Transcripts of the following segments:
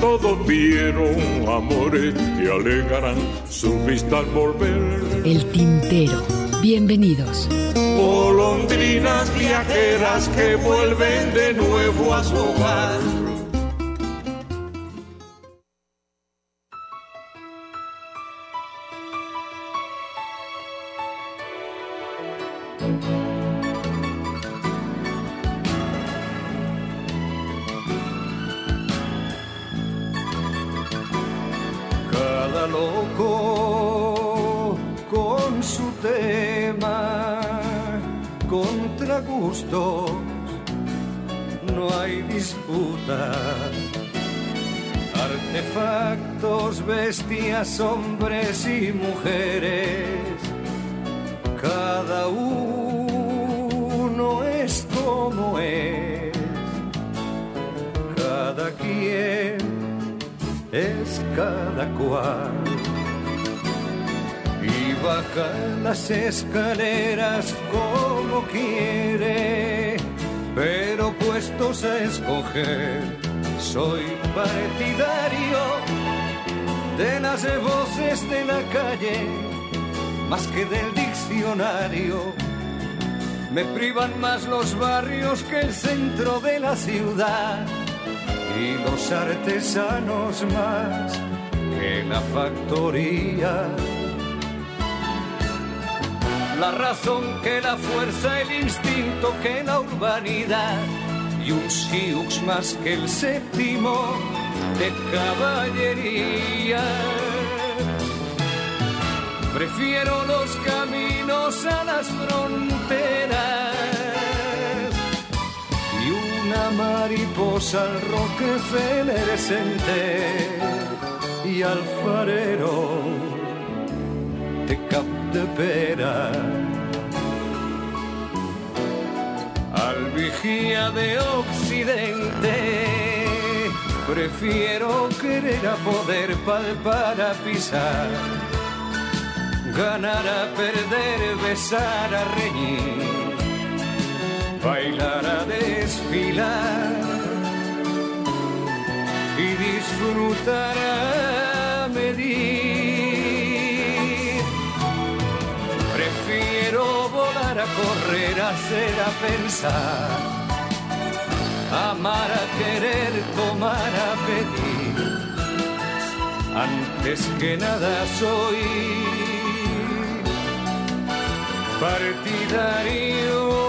Todos vieron amores que alegarán su vista al volver. El tintero. Bienvenidos. Golondrinas viajeras que vuelven de nuevo a su hogar. Hombres y mujeres, cada uno es como es, cada quien es cada cual. Y baja las escaleras como quiere, pero puestos a escoger, soy partidario de las voces de la calle, más que del diccionario. Me privan más los barrios que el centro de la ciudad y los artesanos más que la factoría. La razón que la fuerza, el instinto que la urbanidad y un siux más que el séptimo de caballería. Prefiero los caminos a las fronteras y una mariposa al Rockefeller Center y al farero de Cap de Pera. Al vigía de Occidente prefiero querer a poder palpar a pisar, ganar a perder, besar a reñir bailar a desfilar y disfrutar a medir. Prefiero volar a correr, hacer, a pensar, amar, a querer, tomar, a pedir. Antes que nada soy partidario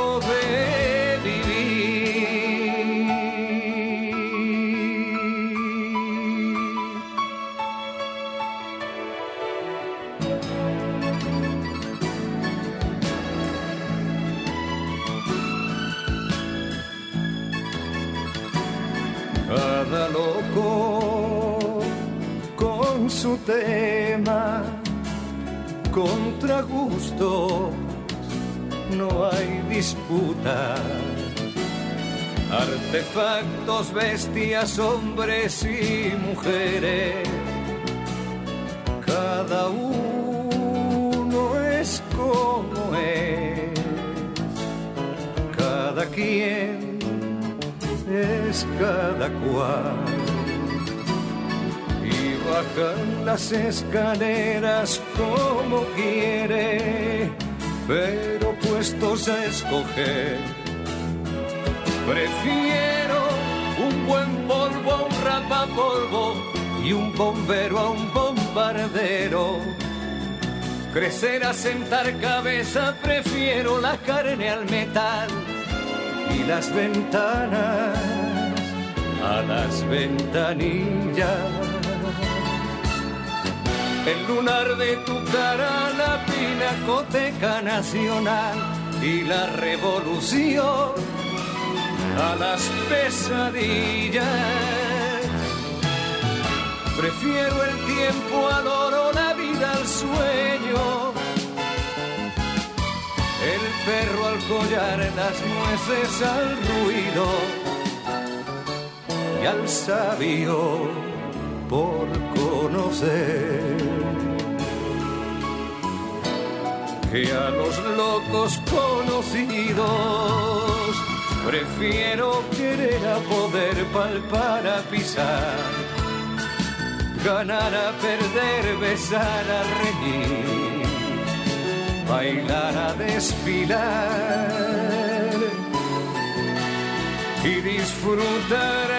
su tema, contra gusto no hay disputa. Artefactos, bestias, hombres y mujeres, cada uno es como es, cada quien es cada cual. Bajan las escaleras como quiere pero puestos a escoger, prefiero un buen polvo a un rapapolvo y un bombero a un bombardero. Crecer a sentar cabeza, prefiero la carne al metal y las ventanas a las ventanillas el lunar de tu cara, la pinacoteca nacional y la revolución a las pesadillas. Prefiero el tiempo al oro, la vida al sueño. El perro al collar, las nueces al ruido y al sabio por Que a los locos conocidos prefiero querer a poder palpar a pisar ganar a perder, besar a reír, bailar a desfilar y disfrutar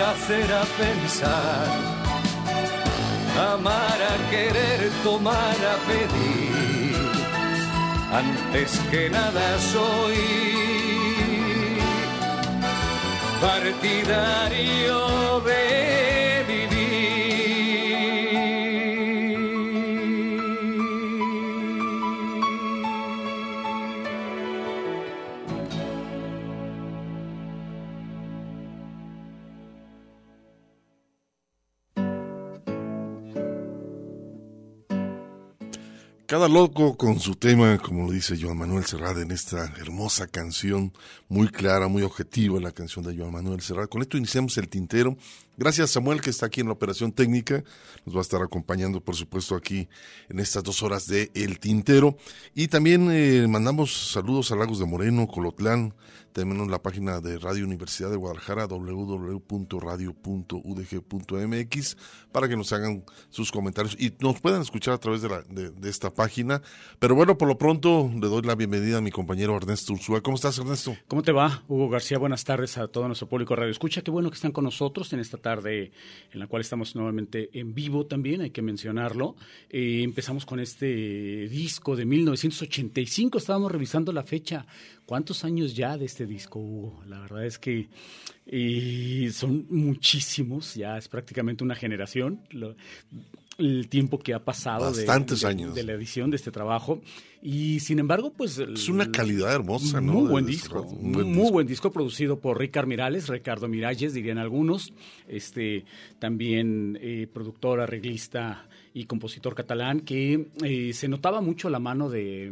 hacer a pensar, amar a querer, tomar a pedir. Antes que nada soy partidario de Cada loco con su tema, como lo dice Joan Manuel Serrat en esta hermosa canción, muy clara, muy objetiva, la canción de Joan Manuel Serrat. Con esto iniciamos el tintero. Gracias Samuel que está aquí en la operación técnica. Nos va a estar acompañando, por supuesto, aquí en estas dos horas de El Tintero. Y también eh, mandamos saludos a Lagos de Moreno, Colotlán, en la página de Radio Universidad de Guadalajara, www.radio.udg.mx, para que nos hagan sus comentarios y nos puedan escuchar a través de, la, de, esta página. Pero bueno, por lo pronto le doy la bienvenida a mi compañero Ernesto Ursúa. ¿Cómo estás, Ernesto? ¿Cómo te va, Hugo García? Buenas tardes a todo nuestro público Radio Escucha. Qué bueno que están con nosotros en esta tarde en la cual estamos nuevamente en vivo también, hay que mencionarlo. Eh, empezamos con este disco de 1985, estábamos revisando la fecha. ¿Cuántos años ya de este disco, Hugo? La verdad es que eh, son muchísimos, ya es prácticamente una generación. el tiempo que ha pasado Bastantes años. de la edición de este trabajo. Y sin embargo, pues... Es una calidad hermosa, ¿no? Muy buen disco. muy, buen disco producido por Ricard Mirales, Ricardo Miralles, dirían algunos. Este, también eh, productor, arreglista y compositor catalán, que eh, se notaba mucho la mano de,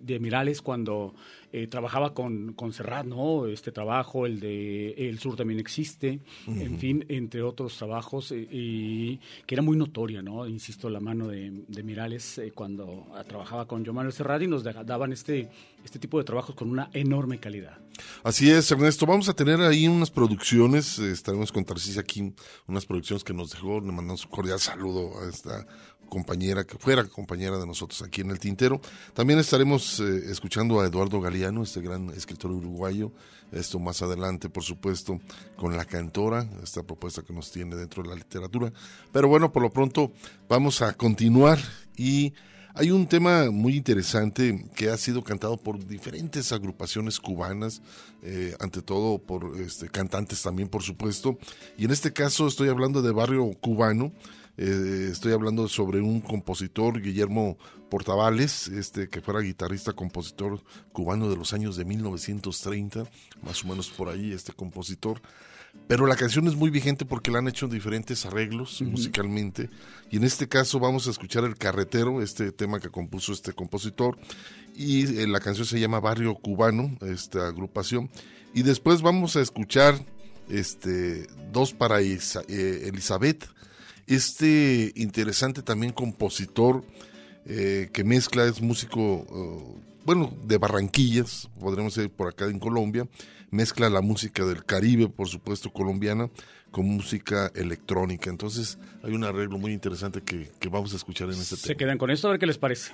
de Mirales cuando eh, trabajaba con, con Serrat, ¿no? Este trabajo, el de El Sur también existe, en fin, entre otros trabajos, y que era muy notoria, ¿no? Insisto, la mano de, de Mirales cuando trabajaba con Joan Manuel y nos daban este, este tipo de trabajos con una enorme calidad. Así es, Ernesto. Vamos a tener ahí unas producciones, estaremos con Tarcís aquí, unas producciones que nos dejó, le mandamos un cordial saludo a esta compañera, que fuera compañera de nosotros aquí en el Tintero. También estaremos eh, escuchando a Eduardo Galeano, este gran escritor uruguayo. Esto más adelante, por supuesto, con La Cantora, esta propuesta que nos tiene dentro de la literatura. Pero bueno, por lo pronto vamos a continuar y hay un tema muy interesante que ha sido cantado por diferentes agrupaciones cubanas, eh, ante todo por este, cantantes también, por supuesto. Y en este caso estoy hablando de barrio cubano. Eh, estoy hablando sobre un compositor, Guillermo Portavales, este, que fuera guitarrista, compositor cubano de los años de 1930, más o menos por ahí, este compositor. Pero la canción es muy vigente porque la han hecho en diferentes arreglos musicalmente. Y en este caso vamos a escuchar El Carretero, este tema que compuso este compositor. Y eh, la canción se llama Barrio Cubano, esta agrupación. Y después vamos a escuchar este, Dos para eh, Elizabeth, este interesante también compositor eh, que mezcla, es músico, bueno, de Barranquillas, podríamos decir por acá en Colombia mezcla la música del Caribe, por supuesto colombiana, con música electrónica. Entonces hay un arreglo muy interesante que, que vamos a escuchar en este tema. Se quedan con esto a ver qué les parece.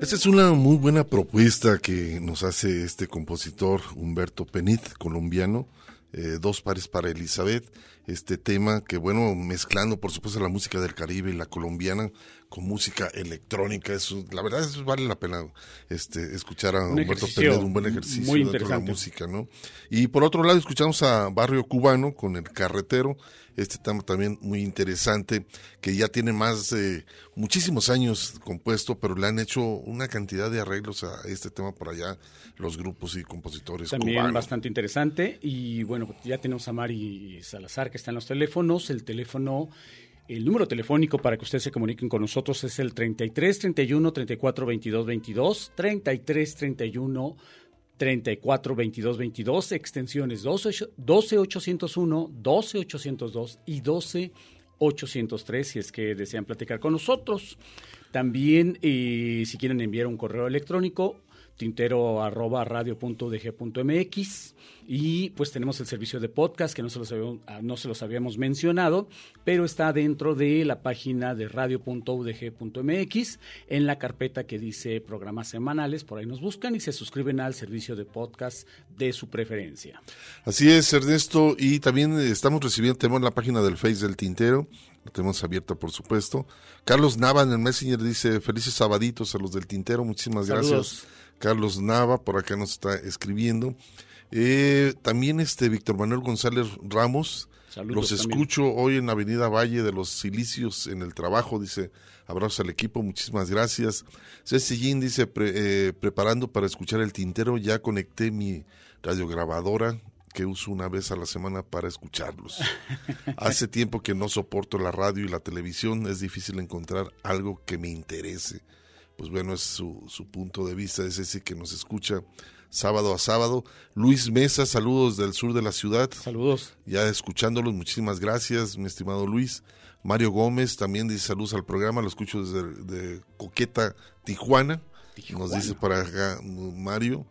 Esta es una muy buena propuesta que nos hace este compositor Humberto Penit, colombiano, eh, dos pares para Elizabeth, este tema que bueno, mezclando por supuesto la música del Caribe y la colombiana con música electrónica, eso, la verdad es vale la pena este escuchar a Humberto Penit, un buen ejercicio muy de la música, ¿no? Y por otro lado escuchamos a Barrio Cubano con el carretero, este tema también muy interesante, que ya tiene más de muchísimos años compuesto, pero le han hecho una cantidad de arreglos a este tema por allá, los grupos y compositores También bastante interesante, y bueno, ya tenemos a Mari Salazar que está en los teléfonos, el teléfono... El número telefónico para que ustedes se comuniquen con nosotros es el 33 31 34 22 22, 33 31 34 22 22, extensiones 12, 12 801, 12 802 y 12 803 si es que desean platicar con nosotros. También, eh, si quieren enviar un correo electrónico, tintero arroba radio.udg.mx y pues tenemos el servicio de podcast que no se, los habíamos, ah, no se los habíamos mencionado, pero está dentro de la página de radio.udg.mx en la carpeta que dice programas semanales, por ahí nos buscan y se suscriben al servicio de podcast de su preferencia. Así es, Ernesto, y también estamos recibiendo, tenemos la página del Face del Tintero, la tenemos abierta por supuesto. Carlos Nava en el Messenger dice, felices sabaditos a los del Tintero, muchísimas gracias. Carlos Nava por acá nos está escribiendo. Eh, también este Víctor Manuel González Ramos, los escucho hoy en Avenida Valle de los Silicios en el trabajo, dice, abrazo al equipo, muchísimas gracias. Ceci Gin dice, eh, preparando para escuchar el tintero, ya conecté mi radiograbadora que uso una vez a la semana para escucharlos. Hace tiempo que no soporto la radio y la televisión, es difícil encontrar algo que me interese. Pues bueno, es su, su punto de vista, es ese que nos escucha sábado a sábado. Luis Mesa, saludos del sur de la ciudad. Saludos. Ya escuchándolos, muchísimas gracias, mi estimado Luis. Mario Gómez también dice saludos al programa, lo escucho desde de Coqueta, Tijuana. Nos dice para acá Mario.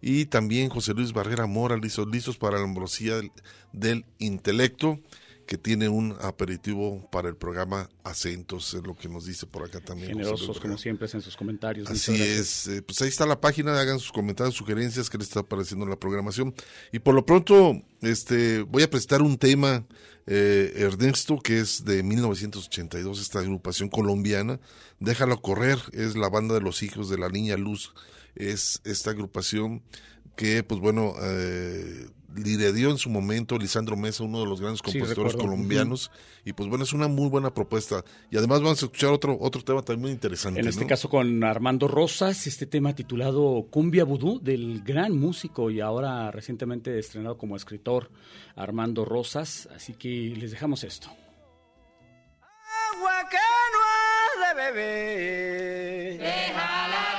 Y también José Luis Barrera Mora, listos, listos para la ambrosía del intelecto que tiene un aperitivo para el programa Acentos, es lo que nos dice por acá también. Generosos como siempre en sus comentarios. Así es, eh, pues ahí está la página, hagan sus comentarios, sugerencias que les está apareciendo en la programación. Y por lo pronto, este, voy a presentar un tema, eh, Ernesto, que es de 1982, esta agrupación colombiana, Déjalo correr, es la banda de los hijos de la niña Luz, es esta agrupación que, pues bueno, eh, dio en su momento Lisandro Mesa, uno de los grandes compositores colombianos. Y pues bueno, es una muy buena propuesta. Y además vamos a escuchar otro, otro tema también muy interesante. En este caso con Armando Rosas, este tema titulado Cumbia Vudú, del gran músico y ahora recientemente estrenado como escritor Armando Rosas. Así que les dejamos esto. Agua que no ha de beber. Déjala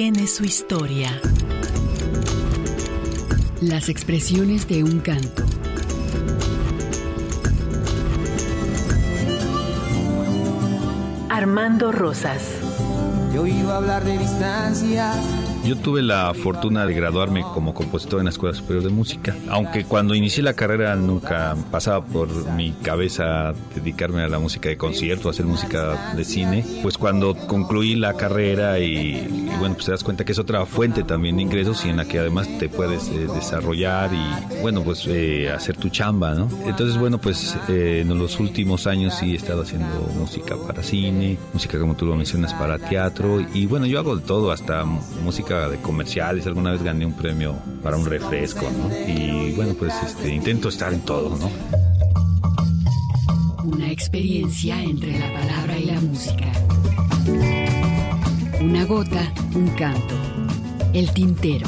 Tiene su historia. Las expresiones de un canto. Armando Rosas. Yo iba a hablar de distancia yo tuve la fortuna de graduarme como compositor en la Escuela Superior de Música, aunque cuando inicié la carrera nunca pasaba por mi cabeza dedicarme a la música de concierto, hacer música de cine, pues cuando concluí la carrera y, bueno, pues te das cuenta que es otra fuente también de ingresos y en la que además te puedes eh, desarrollar y bueno, pues eh, hacer tu chamba, ¿no? Entonces, bueno, pues eh, en los últimos años sí he estado haciendo música para cine, música como tú lo mencionas para teatro y bueno, yo hago de todo, hasta música de comerciales, alguna vez gané un premio para un refresco, ¿no? Y bueno, pues este, intento estar en todo, ¿no? Una experiencia entre la palabra y la música. Una gota, un canto. El tintero.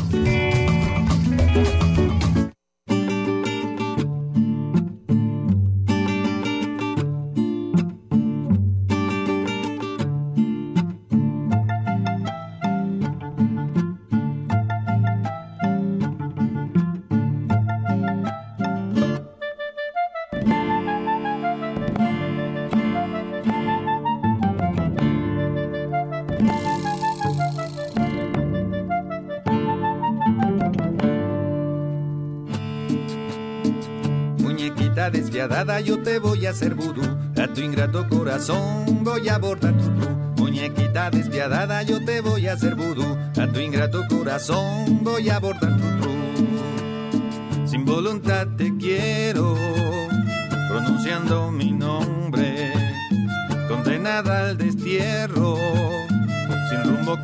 Yo te voy a hacer vudú. A tu ingrato corazón voy a bordar tu tru. Muñequita despiadada, yo te voy a hacer vudú. A tu ingrato corazón voy a bordar tu tru. Sin voluntad te quiero, pronunciando mi nombre. Condenada al destierro,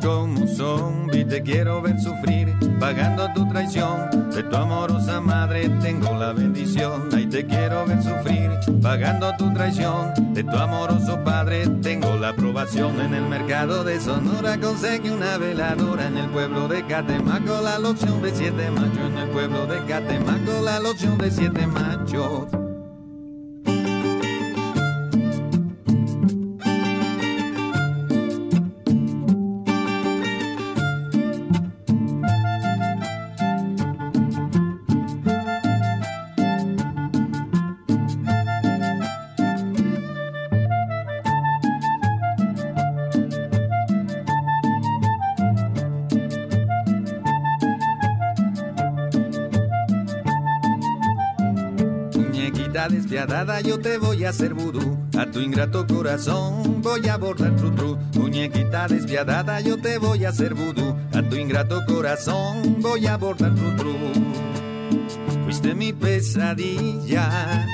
como un zombie, te quiero ver sufrir, pagando tu traición. De tu amorosa madre tengo la bendición te quiero ver sufrir, pagando tu traición. De tu amoroso padre tengo la aprobación. En el mercado de Sonora conseguí una veladora. En el pueblo de Catemaco la loción de siete machos. En el pueblo de Catemaco la loción de siete machos. Despiadada yo te voy a hacer vudú. A tu ingrato corazón voy a bordar tru tru. Muñequita despiadada yo te voy a hacer vudú. A tu ingrato corazón voy a bordar tru tru. Fuiste mi pesadilla,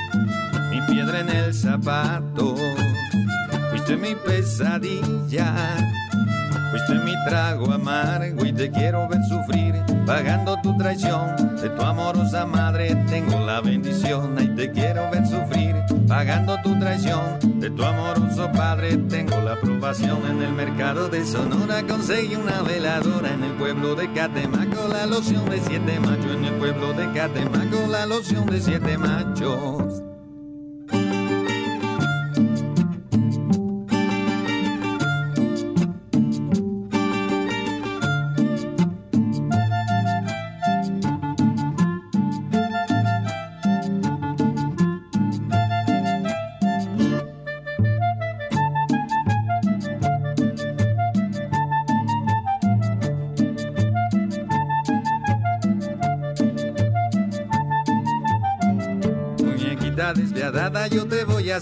mi piedra en el zapato. Fuiste mi pesadilla, fuiste mi trago amargo y te quiero ver sufrir pagando tu traición. De tu amorosa madre tengo la bendición, y te quiero ver sufrir, pagando tu traición. De tu amoroso padre tengo la aprobación. En el mercado de Sonora conseguí una veladora. En el pueblo de Catemaco la loción de siete machos. En el pueblo de Catemaco la loción de siete machos.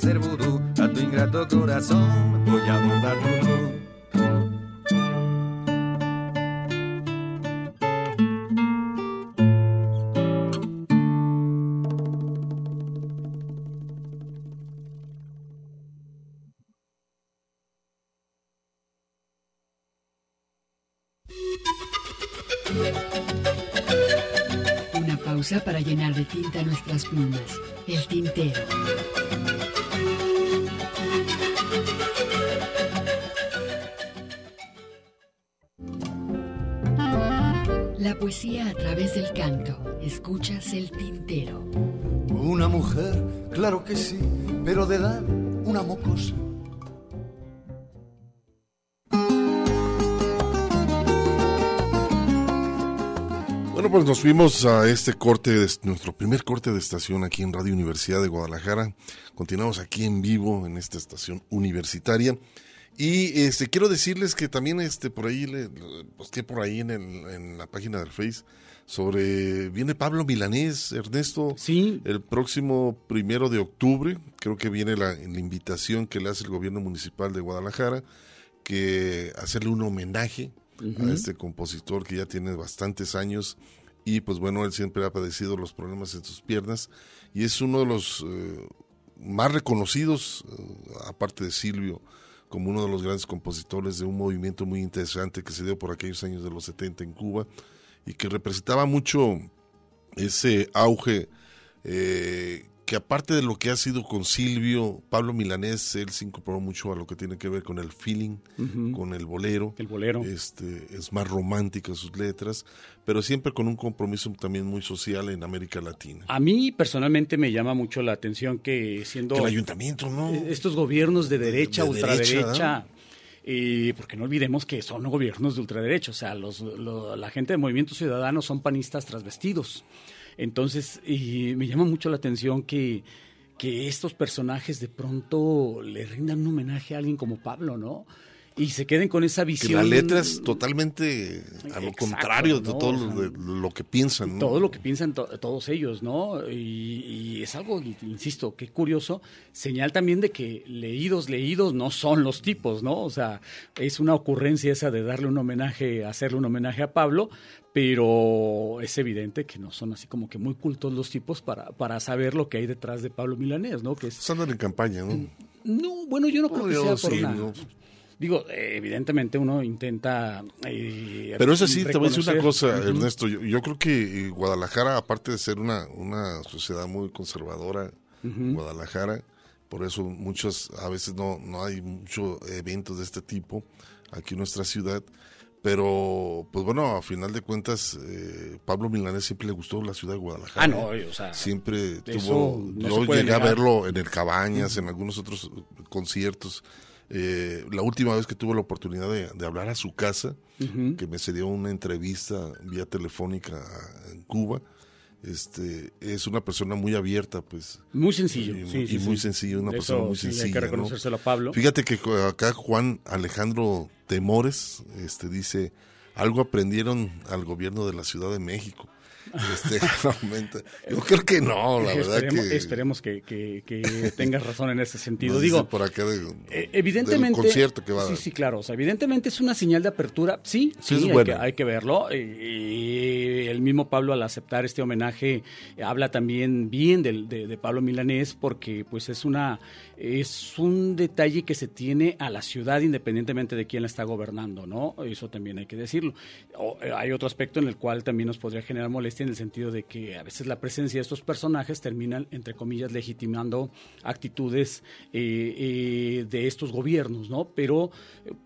Hacer vudú. A tu ingrato corazón voy a mandar vudú. Una pausa para llenar de tinta nuestras plumas. El tintero. poesía a través del canto. Escuchas el tintero. Una mujer, claro que sí, pero de edad una mocosa. Bueno, pues nos fuimos a este corte, de, nuestro primer corte de estación aquí en Radio Universidad de Guadalajara. Continuamos aquí en vivo en esta estación universitaria. Y este quiero decirles que también este por ahí le que por ahí en, en la página del Face sobre viene Pablo Milanés, Ernesto. Sí. El próximo primero de octubre, creo que viene la, la invitación que le hace el gobierno municipal de Guadalajara, que hacerle un homenaje a este compositor que ya tiene bastantes años y pues bueno, él siempre ha padecido los problemas en sus piernas y es uno de los eh, más reconocidos, eh, aparte de Silvio, como uno de los grandes compositores de un movimiento muy interesante que se dio por aquellos años de los 70 en Cuba y que representaba mucho ese auge eh, que aparte de lo que ha sido con Silvio, Pablo Milanés, él se incorporó mucho a lo que tiene que ver con el feeling, con el bolero. El bolero. Este, es más romántica sus letras, pero siempre con un compromiso también muy social en América Latina. A mí personalmente me llama mucho la atención que siendo... Que el ayuntamiento, ¿no? Estos gobiernos de derecha, De ultraderecha... Y porque no olvidemos que son gobiernos de ultraderecha, o sea, los, lo- la gente de Movimiento Ciudadano son panistas transvestidos. Entonces, y me llama mucho la atención que, que estos personajes de pronto le rindan un homenaje a alguien como Pablo, ¿no? Y se queden con esa Que visión. la letra es totalmente a lo Exacto, contrario de ¿no? todo lo, de lo que piensan. ¿no? todo lo que piensan to- todos ellos, ¿no? Y, y es algo, insisto, qué curioso, señal también de que leídos, leídos no son los tipos, ¿no? O sea, es una ocurrencia esa de darle un homenaje, hacerle un homenaje a Pablo, pero es evidente que no son así como que muy cultos los tipos para, para saber lo que hay detrás de Pablo Milanés, ¿no? Que es, Pues en campaña, ¿no? no, bueno, yo no creo que yo sea por sí, nada. no. Digo, evidentemente uno intenta... eh, Pero es así, te voy a decir una cosa. Ernesto. Yo, yo creo que eh, Guadalajara, aparte de ser una, una sociedad muy conservadora. Guadalajara, por eso muchos, a veces no, no hay muchos eventos de este tipo aquí en nuestra ciudad. Pero, pues bueno, a final de cuentas, eh, Pablo Milanés siempre le gustó la ciudad de Guadalajara. Ah, no, o sea, Siempre tuvo. no yo llegué a verlo en el Cabañas, en algunos otros conciertos. Eh, la última vez que tuve la oportunidad de, de hablar a su casa, que me se dio una entrevista vía telefónica en Cuba, este es una persona muy abierta, pues. Muy sencillo, Y, sí, y sí, muy sí. sencillo, una persona muy sí, hay que sencilla. ¿no? reconocérselo a Pablo. Fíjate que acá Juan Alejandro Temores este, dice, algo aprendieron al gobierno de la Ciudad de México. Este. Yo creo que no, la verdad esperemos, que... esperemos que, que- que tengas razón en ese sentido. Digo, por acá de- eh, evidentemente. del concierto que va a Sí, dar. sí, claro. O sea, evidentemente es una señal de apertura. Sí, Sí, hay, bueno. que, hay que verlo. Y, y el mismo Pablo, al aceptar este homenaje, habla también bien de, de Pablo Milanés, porque pues es una es un detalle que se tiene a la ciudad independientemente de quién la está gobernando, ¿no? Eso también hay que decirlo. O, eh, hay otro aspecto en el cual también nos podría generar molestia en el sentido de que a veces la presencia de estos personajes terminan, entre comillas, legitimando actitudes eh, eh, de estos gobiernos, ¿no? Pero,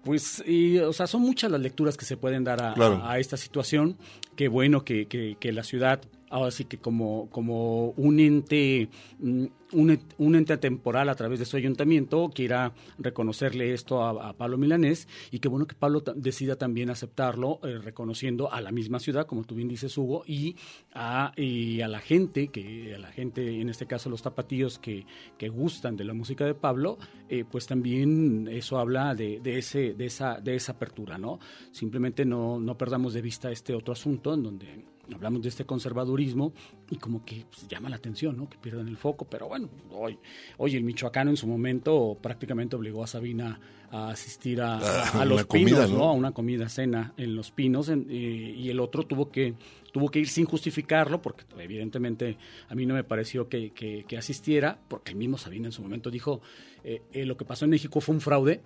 pues, eh, o sea, son muchas las lecturas que se pueden dar a, Claro. a- a esta situación. Qué bueno que, que- que la ciudad, ahora sí que como, como un ente, mm, un, ente temporal a través de su ayuntamiento, quiera reconocerle esto a, Pablo Milanés y qué bueno que Pablo decida también aceptarlo, eh, reconociendo a la misma ciudad, como tú bien dices, Hugo, y a, y a la gente, que a la gente, en este caso los tapatíos que, que gustan de la música de Pablo, eh, pues también eso habla de, de ese, de, esa, de esa apertura, ¿no? Simplemente no, no perdamos de vista este otro asunto en donde hablamos de este conservadurismo y como que pues, llama la atención, ¿no? Que pierdan el foco, pero bueno, hoy, hoy el michoacano en su momento prácticamente obligó a Sabina a asistir a, Ah, a los una comida, pinos, ¿no? ¿no? A una comida cena en los pinos en- y, y el otro tuvo que tuvo que ir sin justificarlo porque evidentemente a mí no me pareció que, que- que asistiera porque el mismo Sabina en su momento dijo eh, eh, lo que pasó en México fue un fraude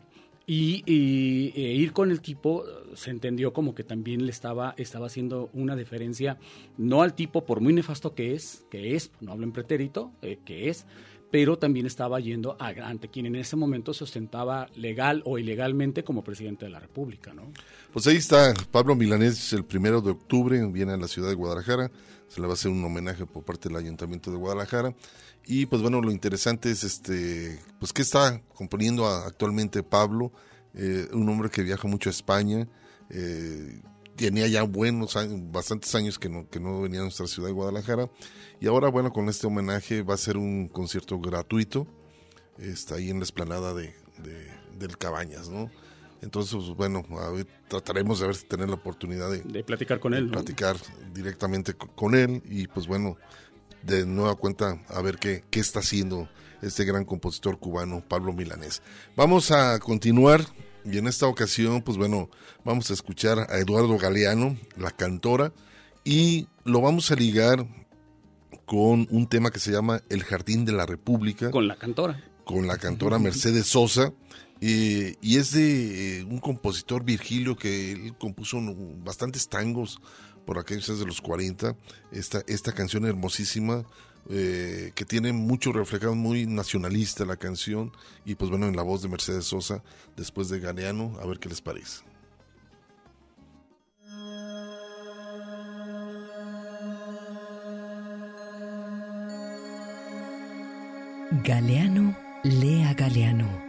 y, e ir con el tipo se entendió como que también le estaba, estaba haciendo una deferencia, no al tipo por muy nefasto que es, que es, no hablo en pretérito, eh, que es, pero también estaba yendo a, ante quien en ese momento se ostentaba legal o ilegalmente como presidente de la República, ¿no? Pues ahí está Pablo Milanés el primero de octubre, viene a la ciudad de Guadalajara, se le va a hacer un homenaje por parte del Ayuntamiento de Guadalajara. Y pues bueno, lo interesante es este, pues qué está componiendo a- actualmente Pablo, eh, un hombre que viaja mucho a España, eh, tenía ya buenos años, bastantes años que no, que no venía a nuestra ciudad de Guadalajara. Y ahora, bueno, con este homenaje va a ser un concierto gratuito. Está ahí en la esplanada de, del Cabañas, ¿no? Entonces, pues, bueno, trataremos de ver si tener la oportunidad de, platicar con él. Platicar directamente con él y pues bueno, de nueva cuenta a ver qué, qué está haciendo este gran compositor cubano, Pablo Milanés. Vamos a continuar y en esta ocasión, pues bueno, vamos a escuchar a Eduardo Galeano, la cantora, y lo vamos a ligar con un tema que se llama El Jardín de la República. Con la cantora. Con la cantora Mercedes Sosa. y es de eh, un compositor, Virgilio, que él compuso bastantes tangos por aquellos de los 40. Esta, esta canción hermosísima eh, que tiene mucho reflejado, muy nacionalista la canción, y pues bueno, en la voz de Mercedes Sosa, después de Galeano, a ver qué les parece. Galeano lea Galeano.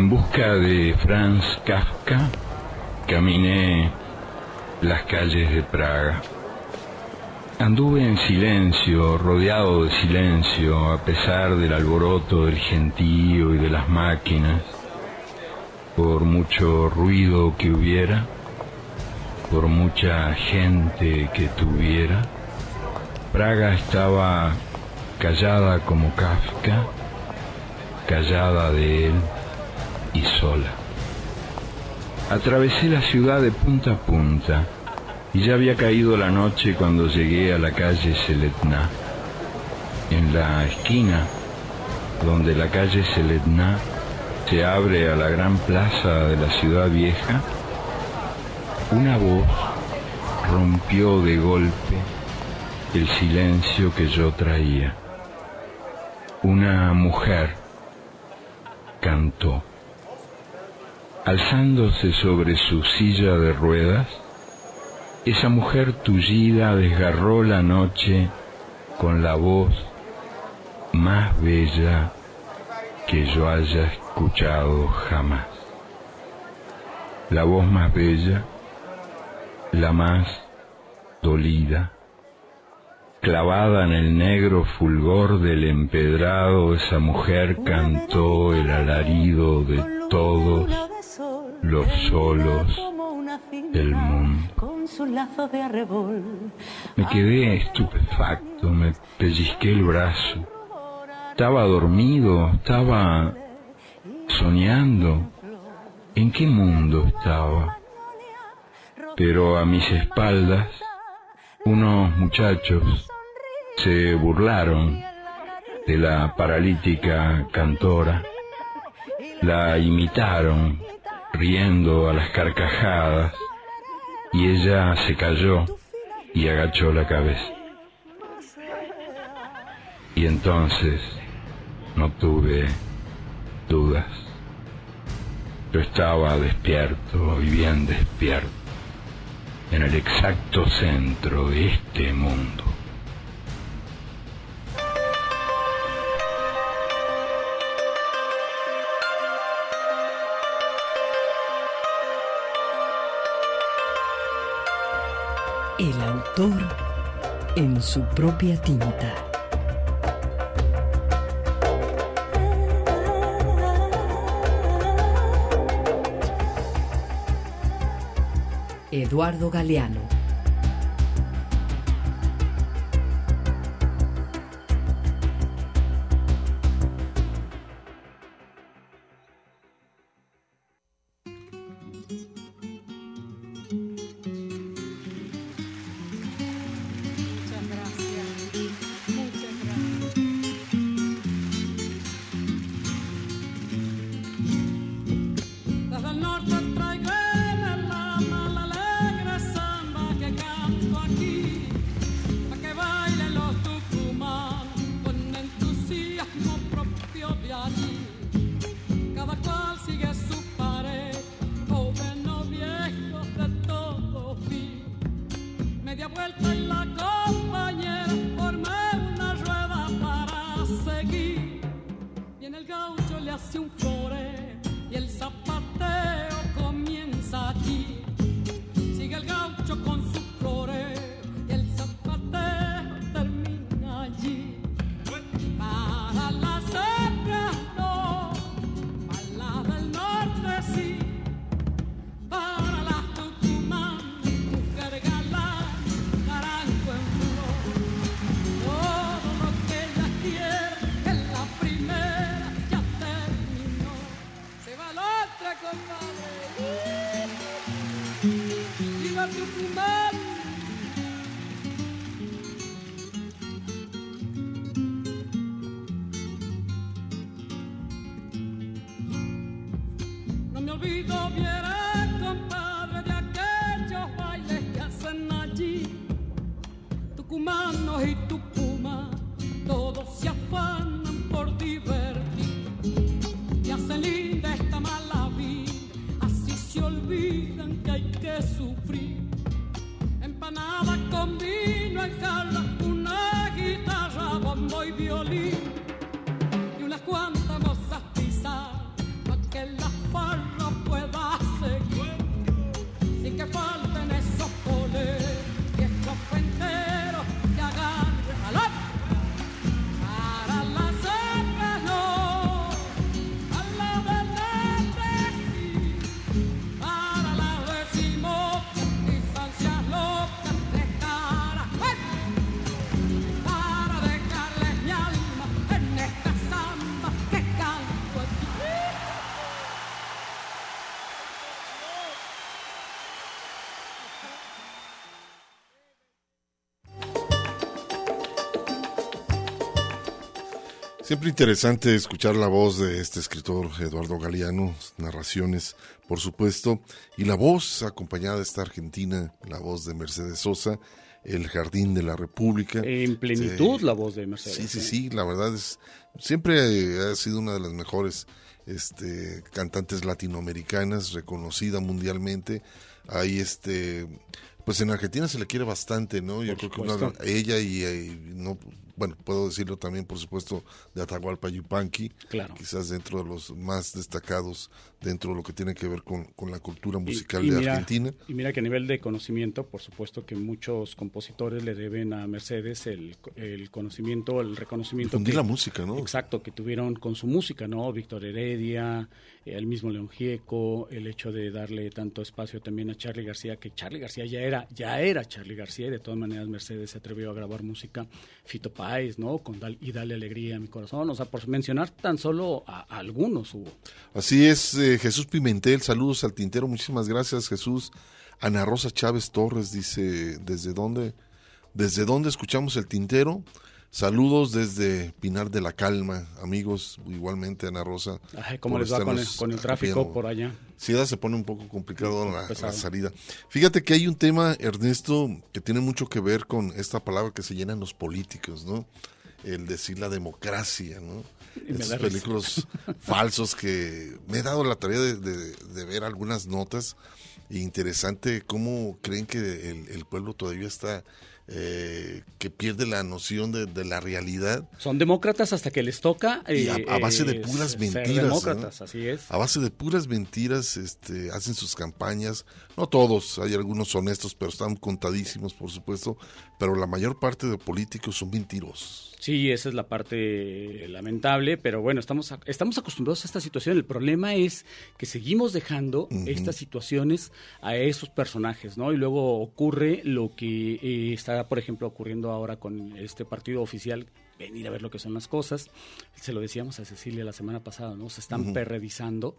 En busca de Franz Kafka, caminé las calles de Praga. Anduve en silencio, rodeado de silencio, a pesar del alboroto del gentío y de las máquinas, por mucho ruido que hubiera, por mucha gente que tuviera. Praga estaba callada como Kafka, callada de él y sola. Atravesé la ciudad de punta a punta y ya había caído la noche cuando llegué a la calle Seletná. En la esquina donde la calle Seletná se abre a la gran plaza de la ciudad vieja, una voz rompió de golpe el silencio que yo traía. Una mujer cantó. Alzándose sobre su silla de ruedas, esa mujer tullida desgarró la noche con la voz más bella que yo haya escuchado jamás. La voz más bella, la más dolida, clavada en el negro fulgor del empedrado, esa mujer cantó el alarido de todos los solos del mundo. Me quedé estupefacto, me pellizqué el brazo. Estaba dormido, estaba soñando. ¿En qué mundo estaba? Pero a mis espaldas, unos muchachos se burlaron de la paralítica cantora, la imitaron riendo a las carcajadas, y ella se cayó y agachó la cabeza. Y entonces no tuve dudas. Yo estaba despierto y bien despierto en el exacto centro de este mundo. En su propia tinta. Eduardo Galeano. Siempre interesante escuchar la voz de este escritor Eduardo Galeano, narraciones, por supuesto, y la voz acompañada de esta argentina, la voz de Mercedes Sosa, El Jardín de la República. En plenitud la voz de Mercedes. Sí, sí, ¿eh? sí, la verdad es, siempre ha sido una de las mejores este, cantantes latinoamericanas, reconocida mundialmente. Ahí, este, pues en Argentina se le quiere bastante, ¿no? Yo creo que una- ella y, y no, bueno, puedo decirlo también, por supuesto, de Atahualpa Yupanqui, Claro. quizás dentro de los más destacados dentro de lo que tiene que ver con, con la cultura musical Y- y de mira- Argentina. Y mira que a nivel de conocimiento, por supuesto que muchos compositores le deben a Mercedes el, el conocimiento, el reconocimiento. Difundir la música, ¿no? Exacto, que tuvieron con su música, ¿no? Víctor Heredia, el mismo León Gieco, el hecho de darle tanto espacio también a Charlie García, que Charlie García ya era, ya era Charlie García, y de todas maneras Mercedes se atrevió a grabar música. Fito Páez, ¿no? Con Dal- y Dale Alegría a mi corazón, o sea, por mencionar tan solo a, a algunos hubo. Así es, eh, Jesús Pimentel, saludos al tintero, muchísimas gracias Jesús. Ana Rosa Chávez Torres dice, ¿desde dónde? ¿Desde dónde escuchamos el tintero? Saludos desde Pinar de la Calma, amigos, igualmente Ana Rosa. Ay, ¿cómo les va con el, estarnos con el tráfico por allá? Sí, se pone un poco complicado la, salida. Fíjate que hay un tema, Ernesto, que tiene mucho que ver con esta palabra que se llenan los políticos, ¿no? El decir la democracia, ¿no? Estos películas falsos que me he dado la tarea de, de- de ver algunas notas. Interesante cómo creen que el, el pueblo todavía está, eh, que pierde la noción de, de la realidad. Son demócratas hasta que les toca. Y a, eh, a base de eh, puras mentiras. demócratas, ¿no? así es. A base de puras mentiras este, hacen sus campañas. No todos, hay algunos honestos, pero están contadísimos, por supuesto. Pero la mayor parte de políticos son mentirosos. Sí, esa es la parte lamentable, pero bueno, estamos, a- estamos acostumbrados a esta situación. El problema es que seguimos dejando estas situaciones a esos personajes, ¿no? Y luego ocurre lo que eh, está, por ejemplo, ocurriendo ahora con este partido oficial, venir a ver lo que son las cosas. Se lo decíamos a Cecilia la semana pasada, ¿no? Se están perredizando.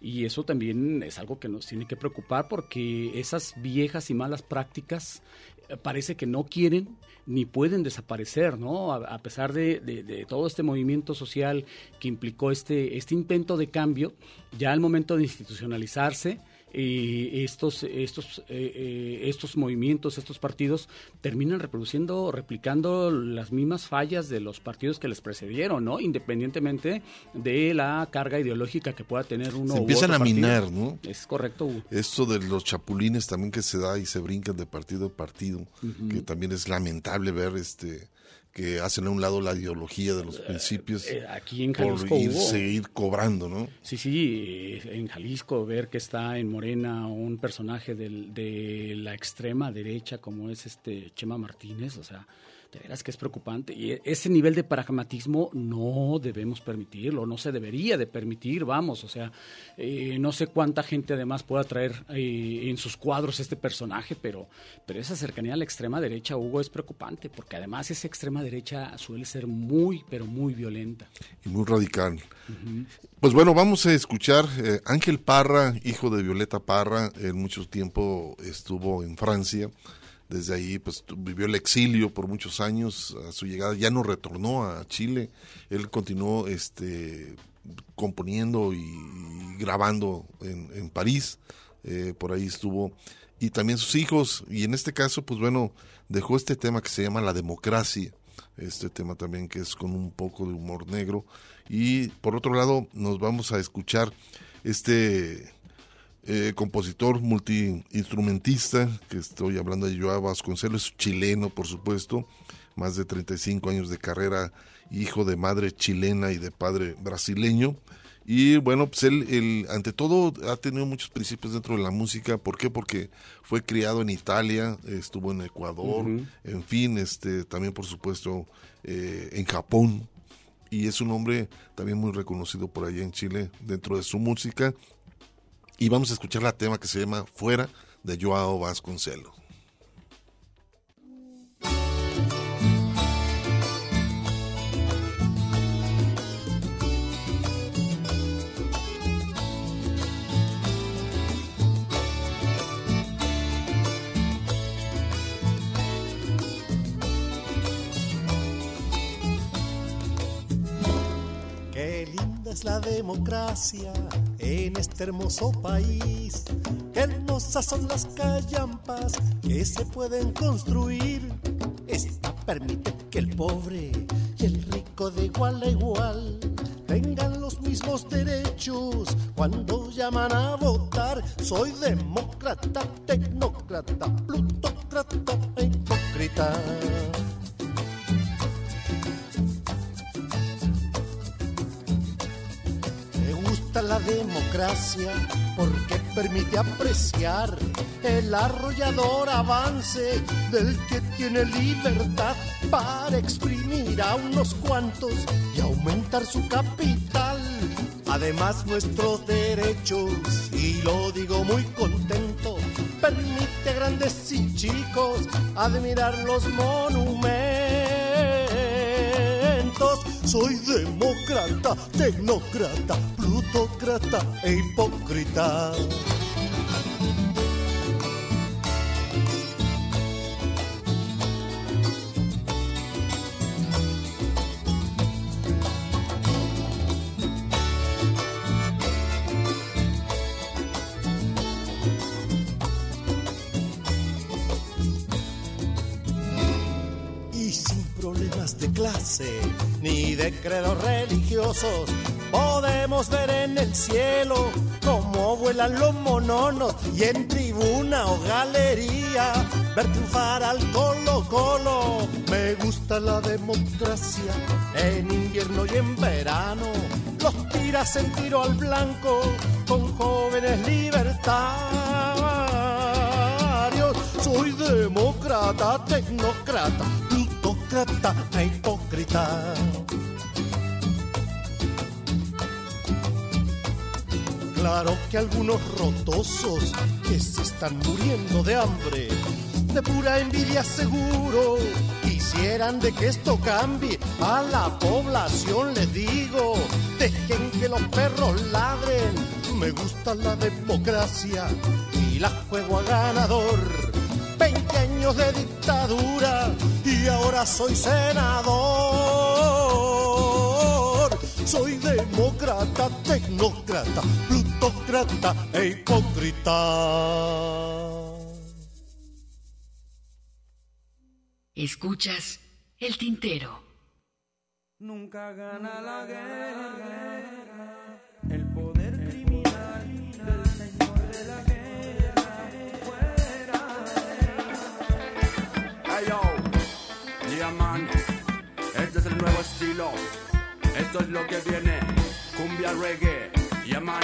Y eso también es algo que nos tiene que preocupar porque esas viejas y malas prácticas eh, parece que no quieren ni pueden desaparecer, ¿no? A, pesar de, de- de todo este movimiento social que implicó este, este intento de cambio, ya al momento de institucionalizarse, eh, estos, estos, eh, eh, estos movimientos, estos partidos terminan reproduciendo, replicando las mismas fallas de los partidos que les precedieron, ¿no? Independientemente de la carga ideológica que pueda tener uno Se u empiezan otro a partido. minar, ¿no? Es correcto, Hugo. Esto de los chapulines también que se da y se brincan de partido a partido, que también es lamentable ver este que hacen a un lado la ideología de los principios eh, aquí en por Jalisco ir, hubo. seguir cobrando, ¿no? Sí, sí, eh, en Jalisco ver que está en Morena un personaje del- de la extrema derecha como es este Chema Martínez, o sea, de veras que es preocupante. Y e- ese nivel de pragmatismo no debemos permitirlo, no se debería de permitir, vamos, o sea, eh, no sé cuánta gente además pueda traer eh, en sus cuadros este personaje, pero, pero esa cercanía a la extrema derecha, Hugo, es preocupante, porque además esa extrema derecha suele ser muy, pero muy violenta. Y muy radical. Pues bueno, vamos a escuchar eh, Ángel Parra, hijo de Violeta Parra, en mucho tiempo estuvo en Francia. Desde ahí pues vivió el exilio por muchos años. A su llegada ya no retornó a Chile. Él continuó este componiendo y, grabando en, en París, eh, por ahí estuvo, y también sus hijos, y en este caso, pues bueno, dejó este tema que se llama La Democracia, este tema también que es con un poco de humor negro, y por otro lado nos vamos a escuchar este eh, compositor multiinstrumentista, que estoy hablando de Joao Vasconcelos, chileno por supuesto, más de 35 años de carrera, hijo de madre chilena y de padre brasileño. Y bueno, pues él, ante todo ha tenido muchos principios dentro de la música. ¿Por qué? Porque fue criado en Italia, estuvo en Ecuador, en fin, este, también por supuesto eh, en Japón. Y es un hombre también muy reconocido por allá en Chile dentro de su música. Y vamos a escuchar la tema que se llama Fuera de Joao Vasconcelos. La democracia en este hermoso país. hermosas son las callampas que se pueden construir. Esta permite que el pobre y el rico de igual a igual tengan los mismos derechos cuando llaman a votar. Soy demócrata, tecnócrata, plutócrata e hipócrita. La democracia porque permite apreciar el arrollador avance del que tiene libertad para exprimir a unos cuantos y aumentar su capital. Además nuestros derechos, y lo digo muy contento, permite a grandes y chicos admirar los monumentos. Soy demócrata, tecnócrata, plutócrata e hipócrita. Y sin problemas de clase ni de credos religiosos podemos ver en el cielo cómo vuelan los mononos y en tribuna o galería ver triunfar al colo colo. Me gusta la democracia en invierno y en verano. Los tiras en tiro al blanco con jóvenes libertarios. Soy demócrata, tecnócrata, e hipócrita. Claro que algunos rotosos que se están muriendo de hambre, de pura envidia seguro, quisieran de que esto cambie. A la población les digo, dejen que los perros ladren. Me gusta la democracia y la juego a ganador. 20 años de dictadura y ahora soy senador. Soy demócrata, tecnócrata, plutócrata e hipócrita. Escuchas el tintero. Nunca gana la guerra es el nuevo estilo. Esto es lo que viene, cumbia reggae, yeah man.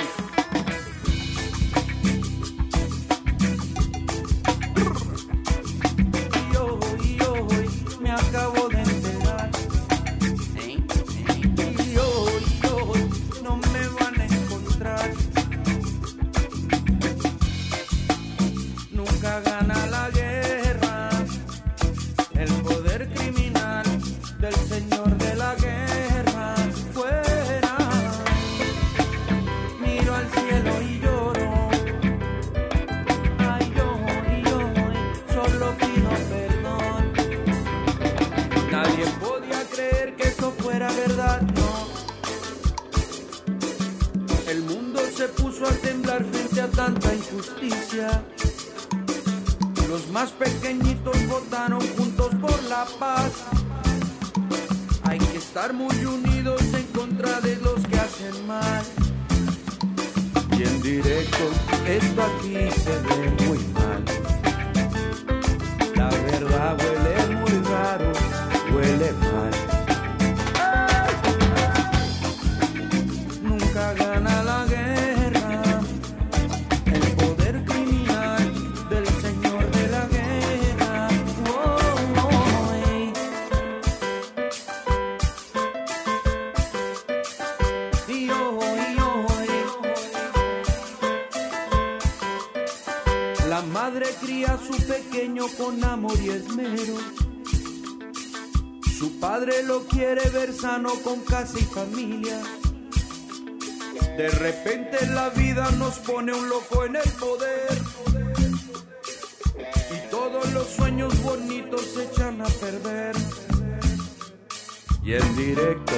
Sano con casa y familia. De repente la vida nos pone un loco en el poder. Y todos los sueños bonitos se echan a perder. Y en directo,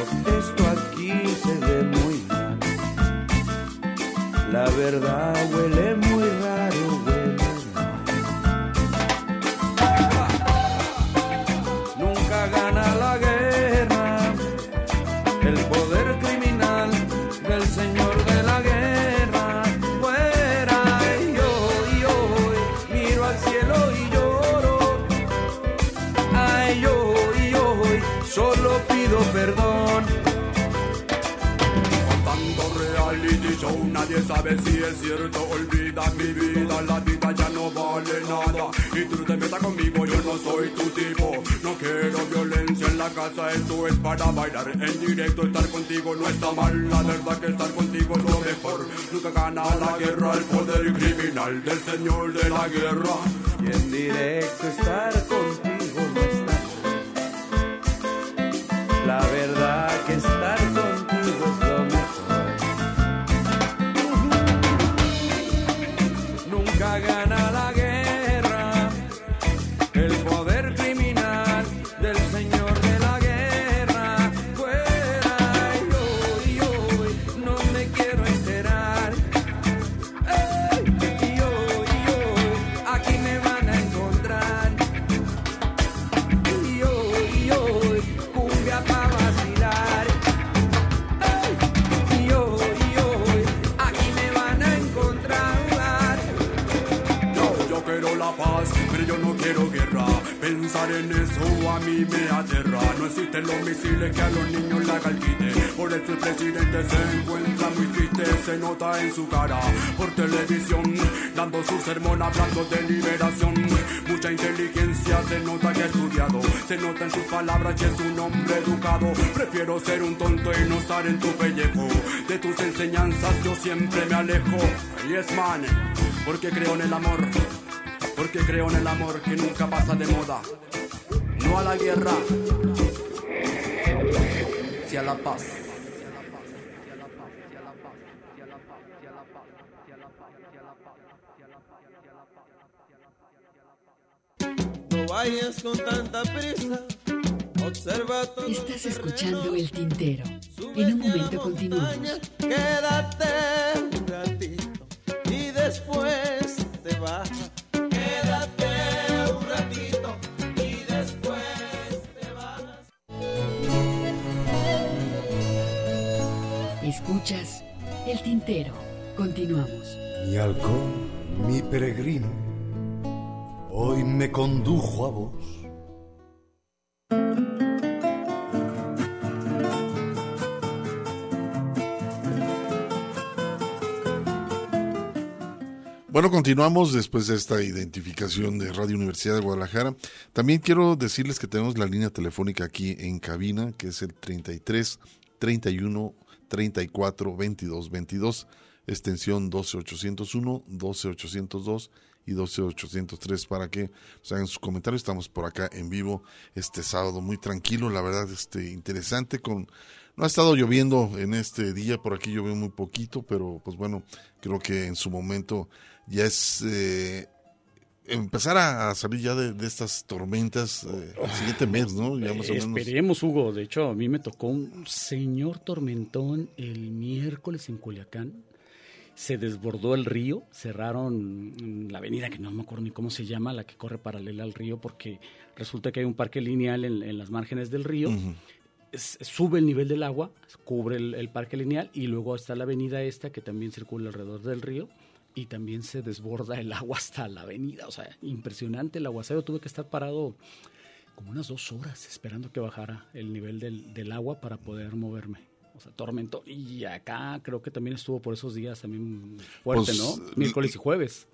Pensar en eso a mí me aterra. No existen los misiles que a los niños la calquite. Por eso el presidente se encuentra muy triste, se nota en su cara. Por televisión, dando su sermón, hablando de liberación. Mucha inteligencia se nota que ha estudiado. Se nota en sus palabras que es un hombre educado. Prefiero ser un tonto y no estar en tu pellejo. De tus enseñanzas yo siempre me alejo. Y es man, porque creo en el amor. Porque creo en el amor que nunca pasa de moda. No a la guerra, si a la paz. No vayas con tanta prisa. Observa todo. Estás escuchando El Tintero. En un momento continuamos. Quédate un ratito y después te vas. Escuchas El Tintero. Continuamos. Mi halcón, mi peregrino, hoy me condujo a vos. Bueno, continuamos después de esta identificación de Radio Universidad de Guadalajara. También quiero decirles que tenemos la línea telefónica aquí en cabina, que es el 33 31 34 22 22, extensión 12801, 12802 y 12803 para que nos hagan sus comentarios. Estamos por acá en vivo este sábado, muy tranquilo, la verdad, este interesante con no ha estado lloviendo en este día, por aquí llovió muy poquito, pero pues bueno, creo que en su momento ya es eh, empezar a salir ya de, de estas tormentas eh, el siguiente mes, ¿no? Ya más o menos. Esperemos, Hugo. De hecho, a mí me tocó un señor tormentón el miércoles en Culiacán. se desbordó el río, cerraron la avenida que no me acuerdo ni cómo se llama, la que corre paralela al río, porque resulta que hay un parque lineal en, las márgenes del río. sube el nivel del agua, cubre el, parque lineal y luego está la avenida esta que también circula alrededor del río y también se desborda el agua hasta la avenida. O sea, impresionante el aguacero. Tuve que estar parado como unas dos horas esperando que bajara el nivel del, del agua para poder moverme o sea, tormento. Y acá creo que también estuvo por esos días también fuerte, Pues, ¿no? Miércoles y jueves.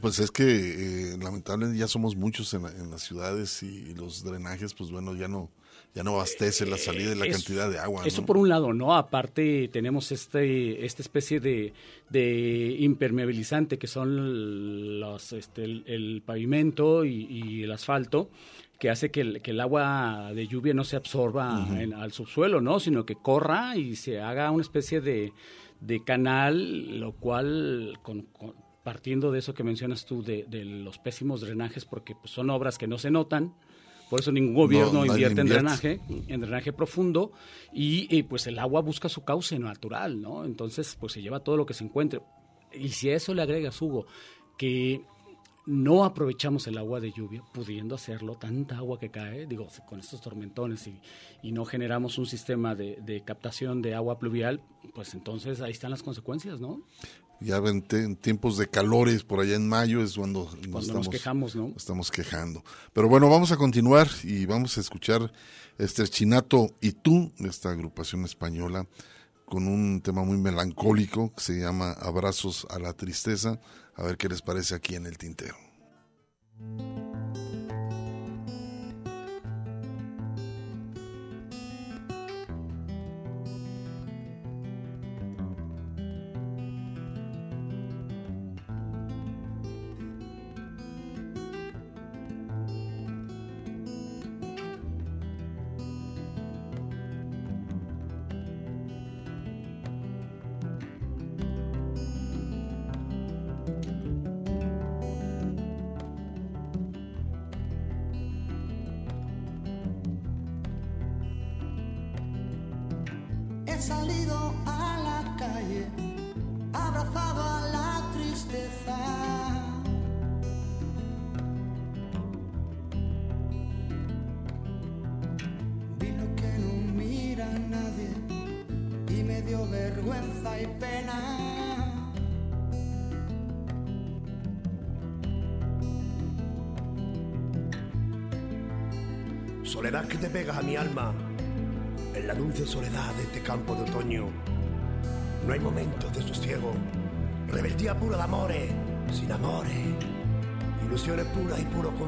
Pues es que eh, lamentablemente ya somos muchos en, la- en las ciudades y, los drenajes, pues bueno, ya no ya no abastece la salida y la Eso- cantidad de agua. Eso ¿no? por un lado, ¿no? Aparte tenemos este esta especie de, de impermeabilizante que son los este, el, el pavimento y, y el asfalto que hace que el, que el agua de lluvia no se absorba en- al subsuelo, ¿no? Sino que corra y se haga una especie de, de canal, lo cual con- con- partiendo de eso que mencionas tú de, de los pésimos drenajes, porque pues, son obras que no se notan, por eso ningún gobierno nadie invierte en drenaje en drenaje profundo y, y, pues el agua busca su cauce natural, ¿no? Entonces pues se lleva todo lo que se encuentre. Y si a eso le agregas, Hugo, que no aprovechamos el agua de lluvia, pudiendo hacerlo, tanta agua que cae, digo, con estos tormentones y, y no generamos un sistema de, de captación de agua pluvial, pues entonces ahí están las consecuencias, ¿no? Ya en, en tiempos de calores, por allá en mayo es cuando, Cuando nos quejamos, ¿no? Estamos quejando. Pero bueno, vamos a continuar y vamos a escuchar este Chinato y tú, esta agrupación española, con un tema muy melancólico que se llama Abrazos a la Tristeza. A ver qué les parece aquí en el tintero.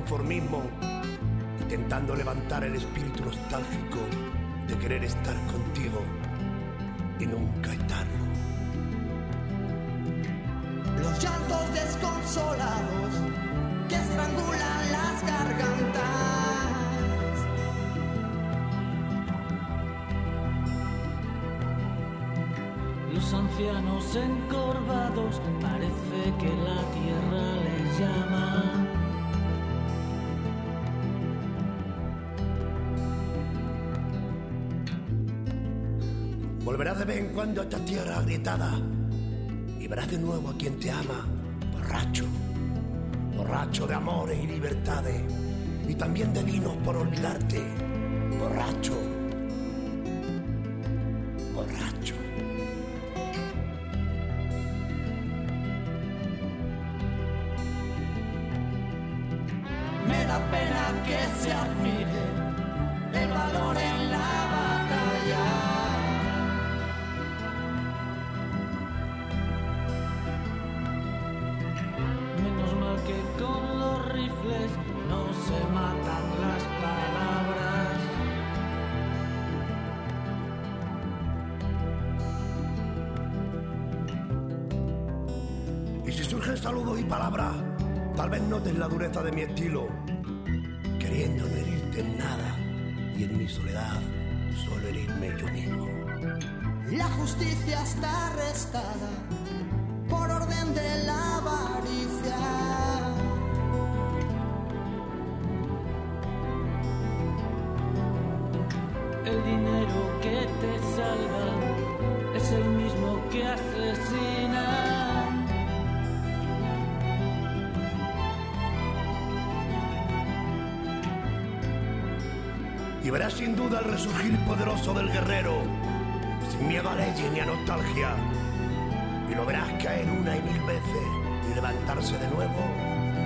Conformismo, intentando levantar el espíritu nostálgico de querer estar contigo y nunca estarlo. Los llantos desconsolados que estrangulan las gargantas. Los ancianos encorvados parece que la tierra les llama. Volverás de vez en cuando esta tierra agrietada y verás de nuevo a quien te ama, borracho, borracho de amores y libertades. Y también de vinos por olvidarte, borracho. justicia está arrestada por orden de la avaricia. El dinero que te salva es el mismo que asesina. Y verás sin duda el resurgir poderoso del guerrero miedo a leyes ni a nostalgia. Y lo verás caer una y mil veces y levantarse de nuevo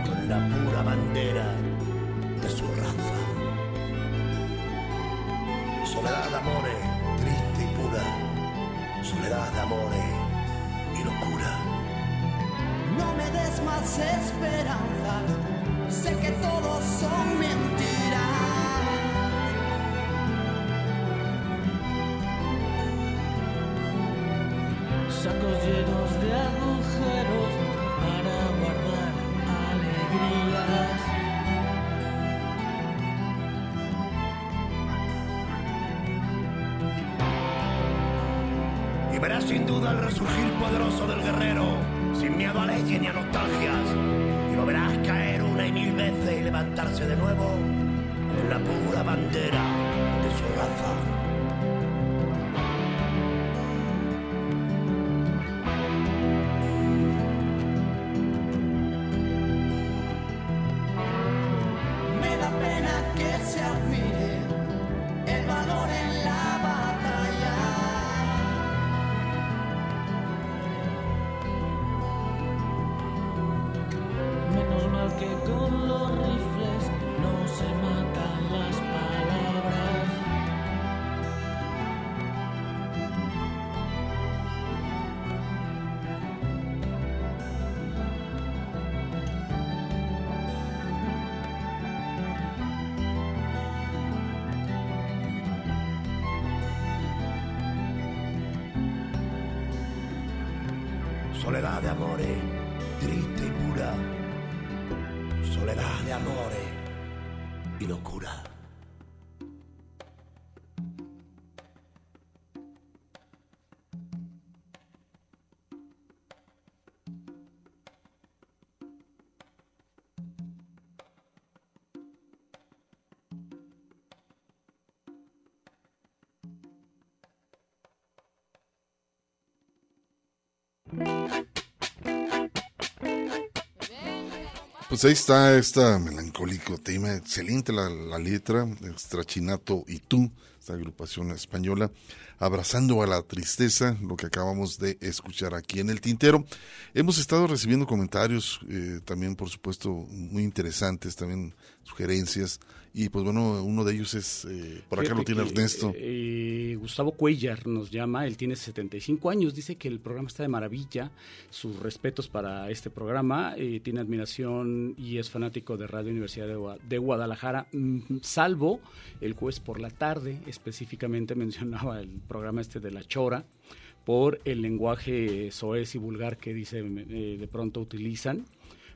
con la pura bandera de su raza. Soledad de amores, triste y pura, soledad de amores y locura. No me des más esperanza, sé que todos son mentiras. Sacos llenos de agujeros para guardar alegrías. Y verás sin duda el resurgir poderoso del guerrero, sin miedo a leyes ni a nostalgias. Y lo verás caer una y mil veces y levantarse de nuevo con la pura bandera de su raza. Pues ahí está este melancólico tema, excelente la, la letra, Strachinato y tú, esta agrupación española, abrazando a la tristeza, lo que acabamos de escuchar aquí en el tintero. Hemos estado recibiendo comentarios eh, también, por supuesto, muy interesantes, también sugerencias, y pues bueno, uno de ellos es, eh, por acá lo tiene que, Ernesto. eh, Gustavo Cuellar nos llama, él tiene 75 años, dice que el programa está de maravilla, sus respetos para este programa, eh, tiene admiración y es fanático de Radio Universidad de Guadalajara, mm, salvo el jueves por la tarde, específicamente mencionaba el programa este de La Chora, por el lenguaje soez y vulgar que dice eh, de pronto utilizan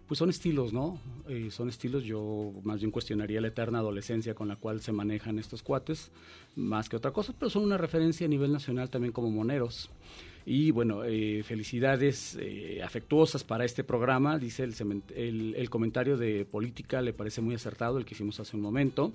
pues son estilos, ¿no? Eh, son estilos, yo más bien cuestionaría la eterna adolescencia con la cual se manejan estos cuates, más que otra cosa, pero son una referencia a nivel nacional también como moneros. Y bueno, eh, felicidades eh, afectuosas para este programa, dice el, el, el comentario de política, le parece muy acertado el que hicimos hace un momento.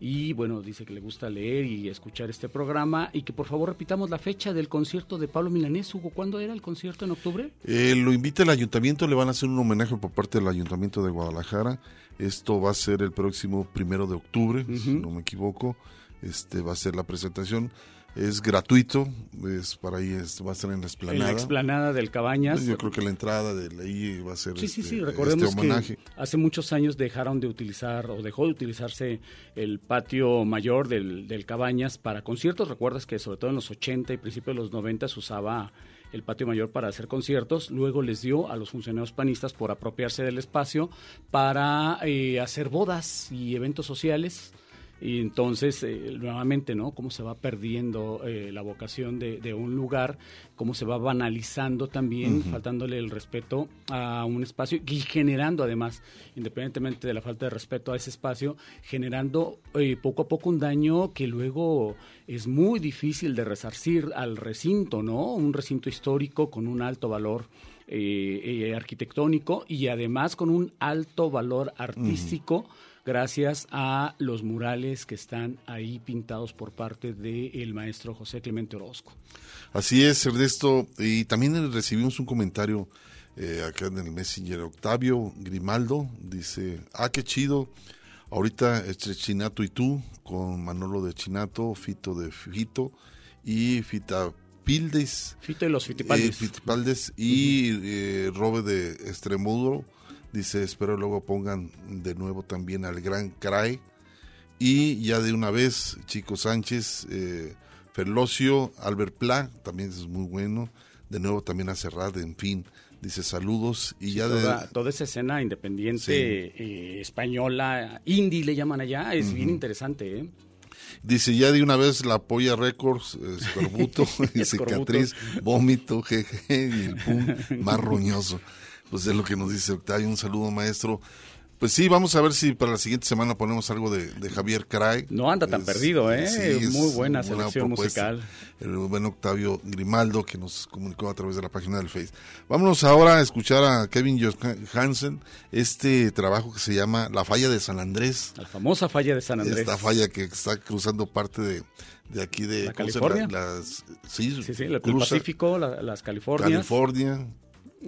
Y bueno, dice que le gusta leer y escuchar este programa y que por favor repitamos la fecha del concierto de Pablo Milanés. Hugo, ¿cuándo era el concierto en octubre? Eh, lo invita el ayuntamiento, le van a hacer un homenaje por parte del ayuntamiento de Guadalajara. Esto va a ser el próximo primero de octubre, si no me equivoco. Este va a ser la presentación. Es gratuito, es para ahí, es- va a ser en la En explanada. la explanada del Cabañas. Yo creo que la entrada de ahí va a ser Sí, sí, este, sí, recordemos este homenaje. que hace muchos años dejaron de utilizar o dejó de utilizarse el patio mayor del, del Cabañas para conciertos. Recuerdas que sobre todo en los 80 y principios de los 90 se usaba el patio mayor para hacer conciertos. Luego les dio a los funcionarios panistas por apropiarse del espacio para eh, hacer bodas y eventos sociales. Y entonces, eh, nuevamente, ¿no? Cómo se va perdiendo eh, la vocación de, de un lugar, cómo se va banalizando también, faltándole el respeto a un espacio y generando además, independientemente de la falta de respeto a ese espacio, generando eh, poco a poco un daño que luego es muy difícil de resarcir al recinto, ¿no? Un recinto histórico con un alto valor eh, eh, arquitectónico y además con un alto valor artístico gracias a los murales que están ahí pintados por parte del maestro José Clemente Orozco. Así es, Ernesto. Y también recibimos un comentario eh, acá en el Messenger. Octavio Grimaldo dice, ah, qué chido. Ahorita es Chinato y tú, con Manolo de Chinato, Fito de Fito y Fita Pildes. Fito y los Fitipaldes. Eh, Fitipaldes y eh, Robe de Extremudo. Dice, espero luego pongan de nuevo también al Gran Cray. Y ya de una vez, Chico Sánchez, eh, Ferlocio, Albert Pla, también es muy bueno. De nuevo también a Serrat, en fin. Dice saludos y ya toda, de... toda esa escena independiente eh, española, indie le llaman allá, es bien interesante, ¿eh? Dice, ya de una vez la Polla Records, escorbuto, cicatriz, vómito, jeje, y el pum más roñoso. Pues es lo que nos dice Octavio. Un saludo, maestro. Pues sí, vamos a ver si para la siguiente semana ponemos algo de, de Javier Cray. No anda tan Es- perdido, ¿eh? sí, Muy buena selección propuesta. musical. El buen Octavio Grimaldo que nos comunicó a través de la página del Face. Vámonos ahora a escuchar a Kevin Hansen, este trabajo que se llama La Falla de San Andrés. La famosa falla de San Andrés. Esta falla que está cruzando parte de, de aquí de ¿La. California? Las, sí, Sí, sí, el, Pacífico, la- las Californias. California.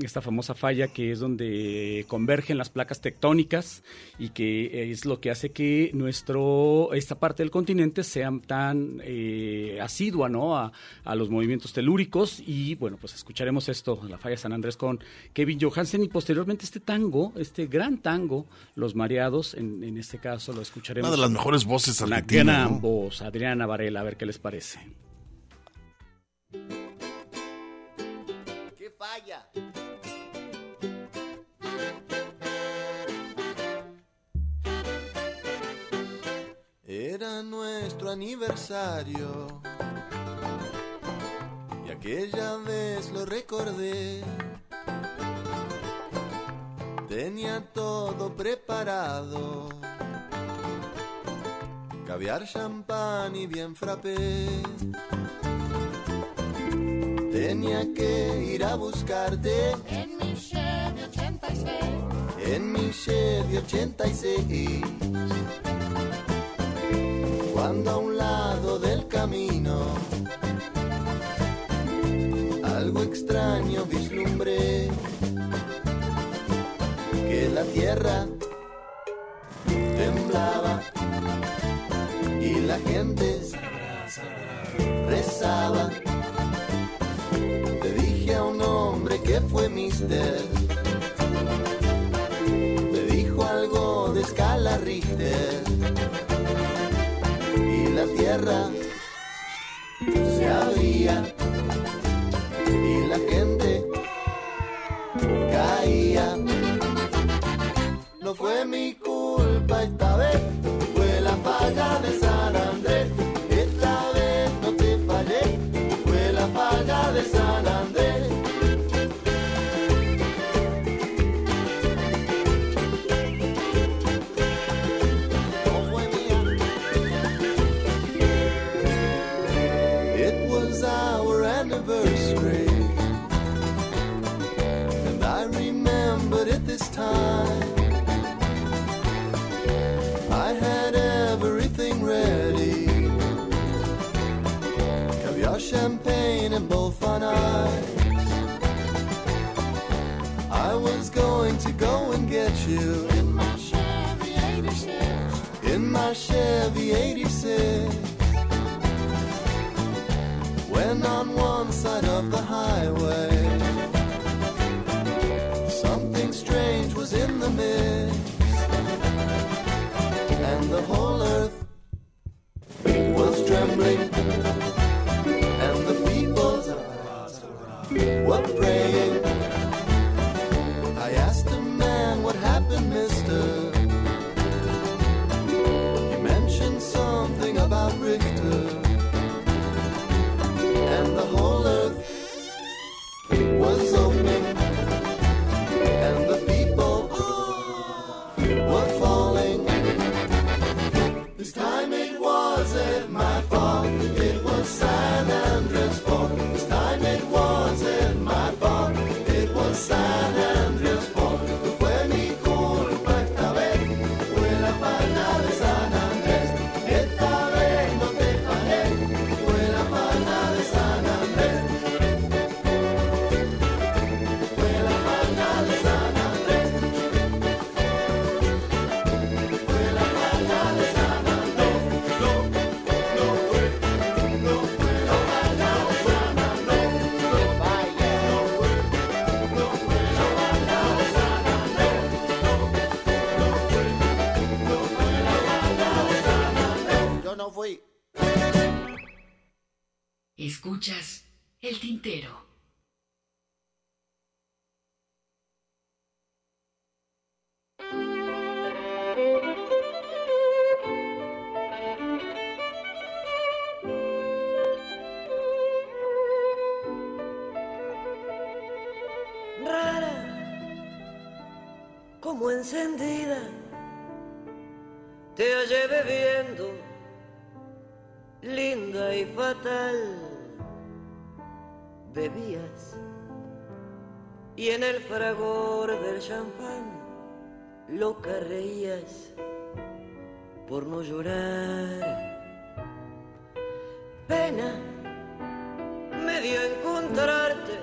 Esta famosa falla que es donde convergen las placas tectónicas y que es lo que hace que nuestro esta parte del continente sea tan eh, asidua ¿no? a, a los movimientos telúricos y bueno pues escucharemos esto la falla San Andrés con Kevin Johansen y posteriormente este tango este gran tango Los Mareados en, en este caso lo escucharemos Una de las mejores voces argentinas, gran ¿no? voz Adriana Varela a ver qué les parece ¿Qué Era nuestro aniversario y aquella vez lo recordé. Tenía todo preparado, caviar, champán y bien frappé. Tenía que ir a buscarte En mi Chevy 86. en mi Chevy 86. Cuando a un lado del camino algo extraño vislumbré, que la tierra temblaba y la gente rezaba. Fue mister. Me dijo algo de escala Richter. Y la tierra se abría Chevy 86. When on one side of the highway, something strange was in the mist, and the whole earth was trembling, and the people were praying. Escuchas el tintero. Rara, como encendida, te hallé bebiendo, linda y fatal. Bebías y en el fragor del champán loca reías por no llorar. Pena me dio encontrarte,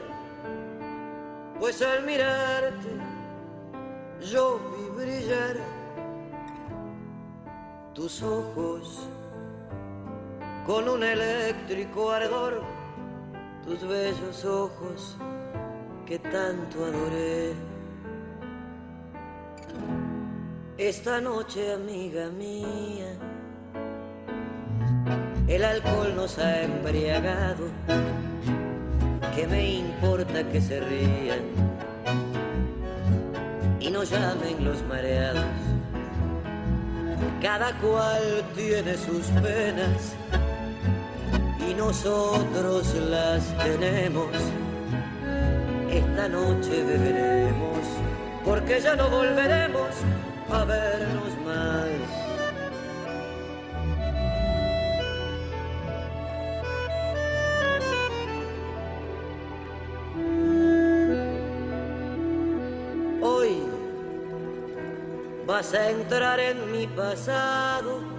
pues al mirarte yo vi brillar tus ojos con un eléctrico ardor, tus bellos ojos que tanto adoré. Esta noche, amiga mía, el alcohol nos ha embriagado. ¿Qué me importa que se rían y nos llamen los mareados? Cada cual tiene sus penas nosotros las tenemos. Esta noche beberemos porque ya no volveremos a vernos más. Hoy vas a entrar en mi pasado,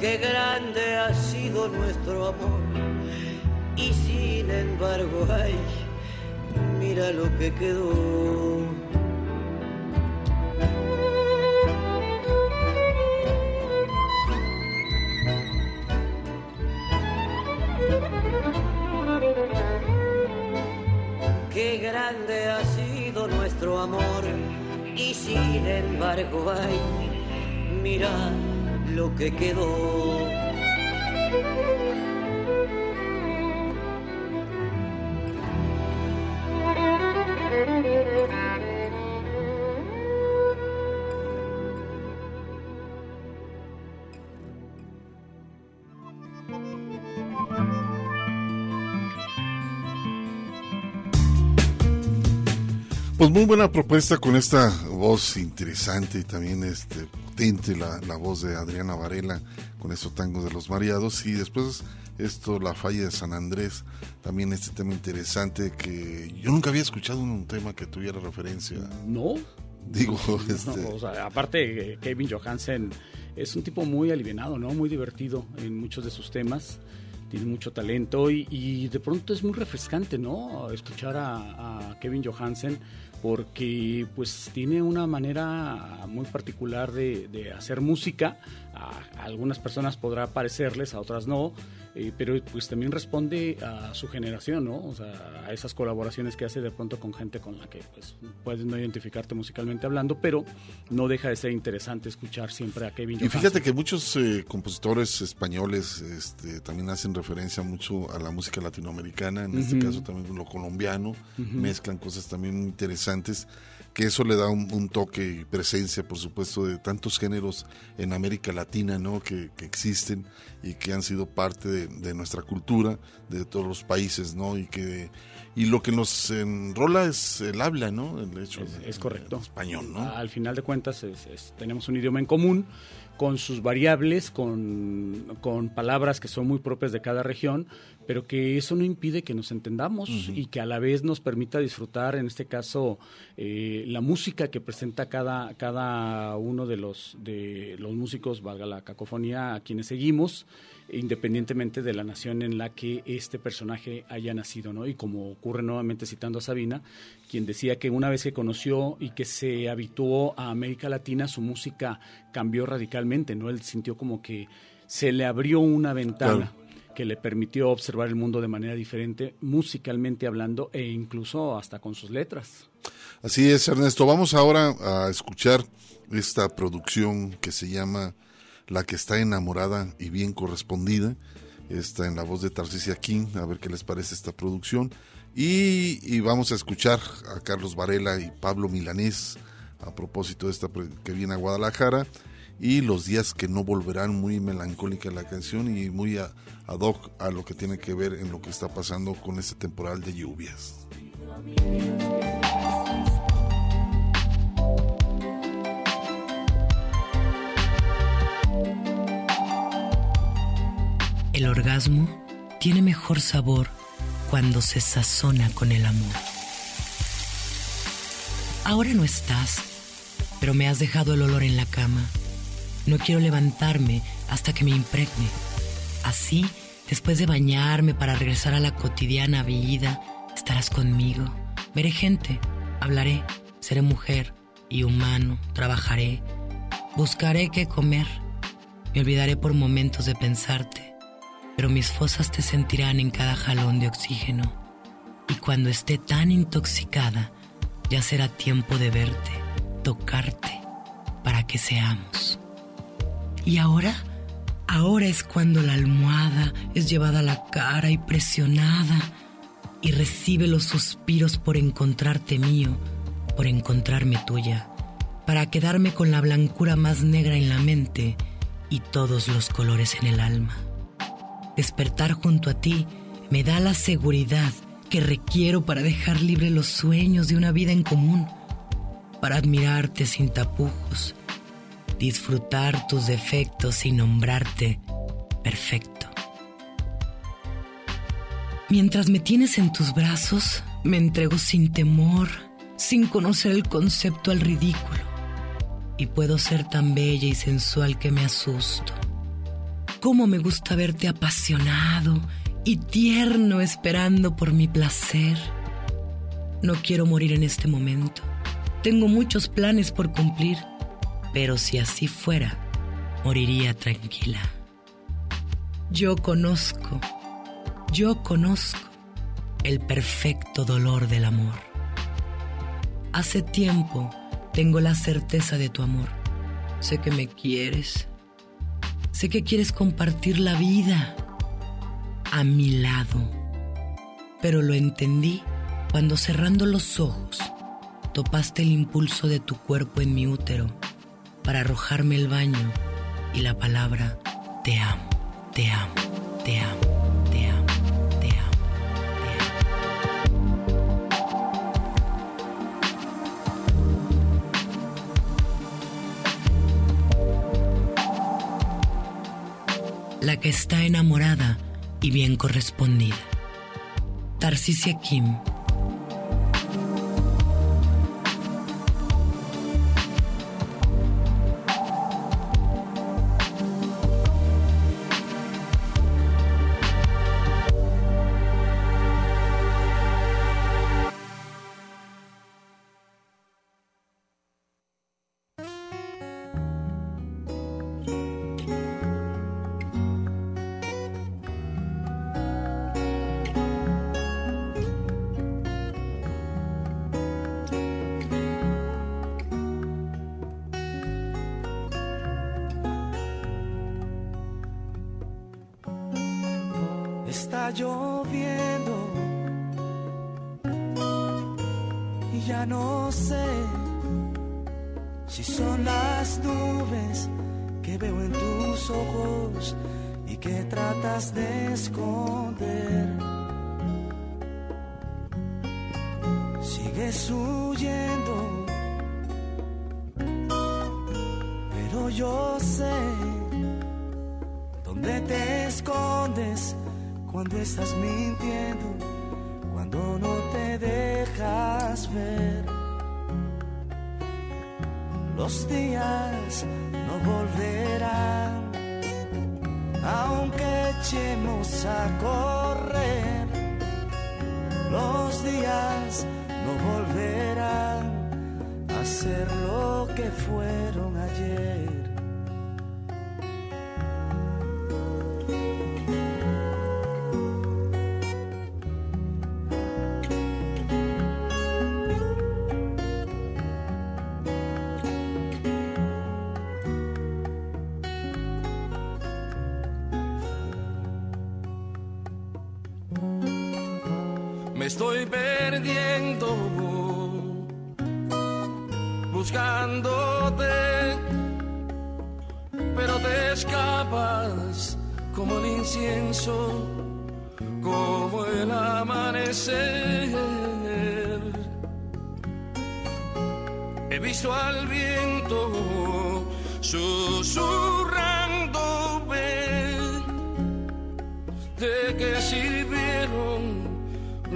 Qué grande ha sido nuestro amor y sin embargo, ay, mira lo que quedó. Qué grande ha sido nuestro amor y sin embargo, ay, mira lo que quedó. Pues muy buena propuesta con esta voz interesante y también este potente la, la voz de Adriana Varela con estos tangos de los mareados. Y después esto la falla de San Andrés también este tema interesante que yo nunca había escuchado un tema que tuviera referencia. No digo No, este o sea, aparte eh, Kevin Johansen es un tipo muy alivianado no muy divertido en muchos de sus temas. Tiene mucho talento y, y de pronto es muy refrescante no escuchar a, a Kevin Johansen porque pues tiene una manera muy particular de, de hacer música. A, a, algunas personas podrá parecerles, a otras no, eh, pero pues también responde a su generación, ¿no? O sea, a esas colaboraciones que hace de pronto con gente con la que pues puedes no identificarte musicalmente hablando, pero no deja de ser interesante escuchar siempre a Kevin Y fíjate que muchos eh, compositores españoles este, también hacen referencia mucho a la música latinoamericana, en uh -huh. este caso también lo colombiano, uh -huh. mezclan cosas también interesantes que eso le da un, un, toque y presencia, por supuesto, de tantos géneros en América Latina, ¿no? Que, que existen y que han sido parte de, de, nuestra cultura, de todos los países, ¿no? Y que y lo que nos enrola es el habla, ¿no? El hecho es, es correcto. español, ¿no? Al final de cuentas es, es, tenemos un idioma en común con sus variables, con, con, palabras que son muy propias de cada región, pero que eso no impide que nos entendamos y que a la vez nos permita disfrutar, en este caso, eh, la música que presenta cada, cada uno de los, de los músicos, valga la cacofonía, a quienes seguimos independientemente de la nación en la que este personaje haya nacido, ¿no? Y como ocurre nuevamente citando a Sabina, quien decía que una vez que conoció y que se habituó a América Latina, su música cambió radicalmente, ¿no? Él sintió como que se le abrió una ventana. que le permitió observar el mundo de manera diferente, musicalmente hablando e incluso hasta con sus letras. Así es, Ernesto. Vamos ahora a escuchar esta producción que se llama la que está enamorada y bien correspondida. Está en la voz de Tarcisia King, a ver qué les parece esta producción. Y, vamos a escuchar a Carlos Varela y Pablo Milanés a propósito de esta que viene a Guadalajara. Y los días que no volverán, muy melancólica la canción y muy ad hoc a lo que tiene que ver en lo que está pasando con este temporal de lluvias. El orgasmo tiene mejor sabor cuando se sazona con el amor. Ahora no estás, pero me has dejado el olor en la cama. No quiero levantarme hasta que me impregne. Así, después de bañarme para regresar a la cotidiana vida, estarás conmigo. Veré gente, hablaré, seré mujer y humano, trabajaré, buscaré qué comer. Me olvidaré por momentos de pensarte pero mis fosas te sentirán en cada jalón de oxígeno. Y cuando esté tan intoxicada, ya será tiempo de verte, tocarte, para que seamos. Y ahora, ahora es cuando la almohada es llevada a la cara y presionada y recibe los suspiros por encontrarte mío, por encontrarme tuya, para quedarme con la blancura más negra en la mente y todos los colores en el alma. Despertar junto a ti me da la seguridad que requiero para dejar libre los sueños de una vida en común, para admirarte sin tapujos, disfrutar tus defectos y nombrarte perfecto. Mientras me tienes en tus brazos, me entrego sin temor, sin conocer el concepto al ridículo, y puedo ser tan bella y sensual que me asusto cómo me gusta verte apasionado y tierno esperando por mi placer. No quiero morir en este momento. Tengo muchos planes por cumplir, pero si así fuera, moriría tranquila. Yo conozco, yo conozco el perfecto dolor del amor. Hace tiempo tengo la certeza de tu amor. Sé que me quieres, Sé que quieres compartir la vida a mi lado, pero lo entendí cuando cerrando los ojos topaste el impulso de tu cuerpo en mi útero para arrojarme el baño y la palabra te amo, te amo, te amo, la que está enamorada y bien correspondida. Tarcisia Kim. Estoy perdiendo buscándote, pero te escapas como el incienso, como el amanecer. He visto al viento susurrándome de que sirvieron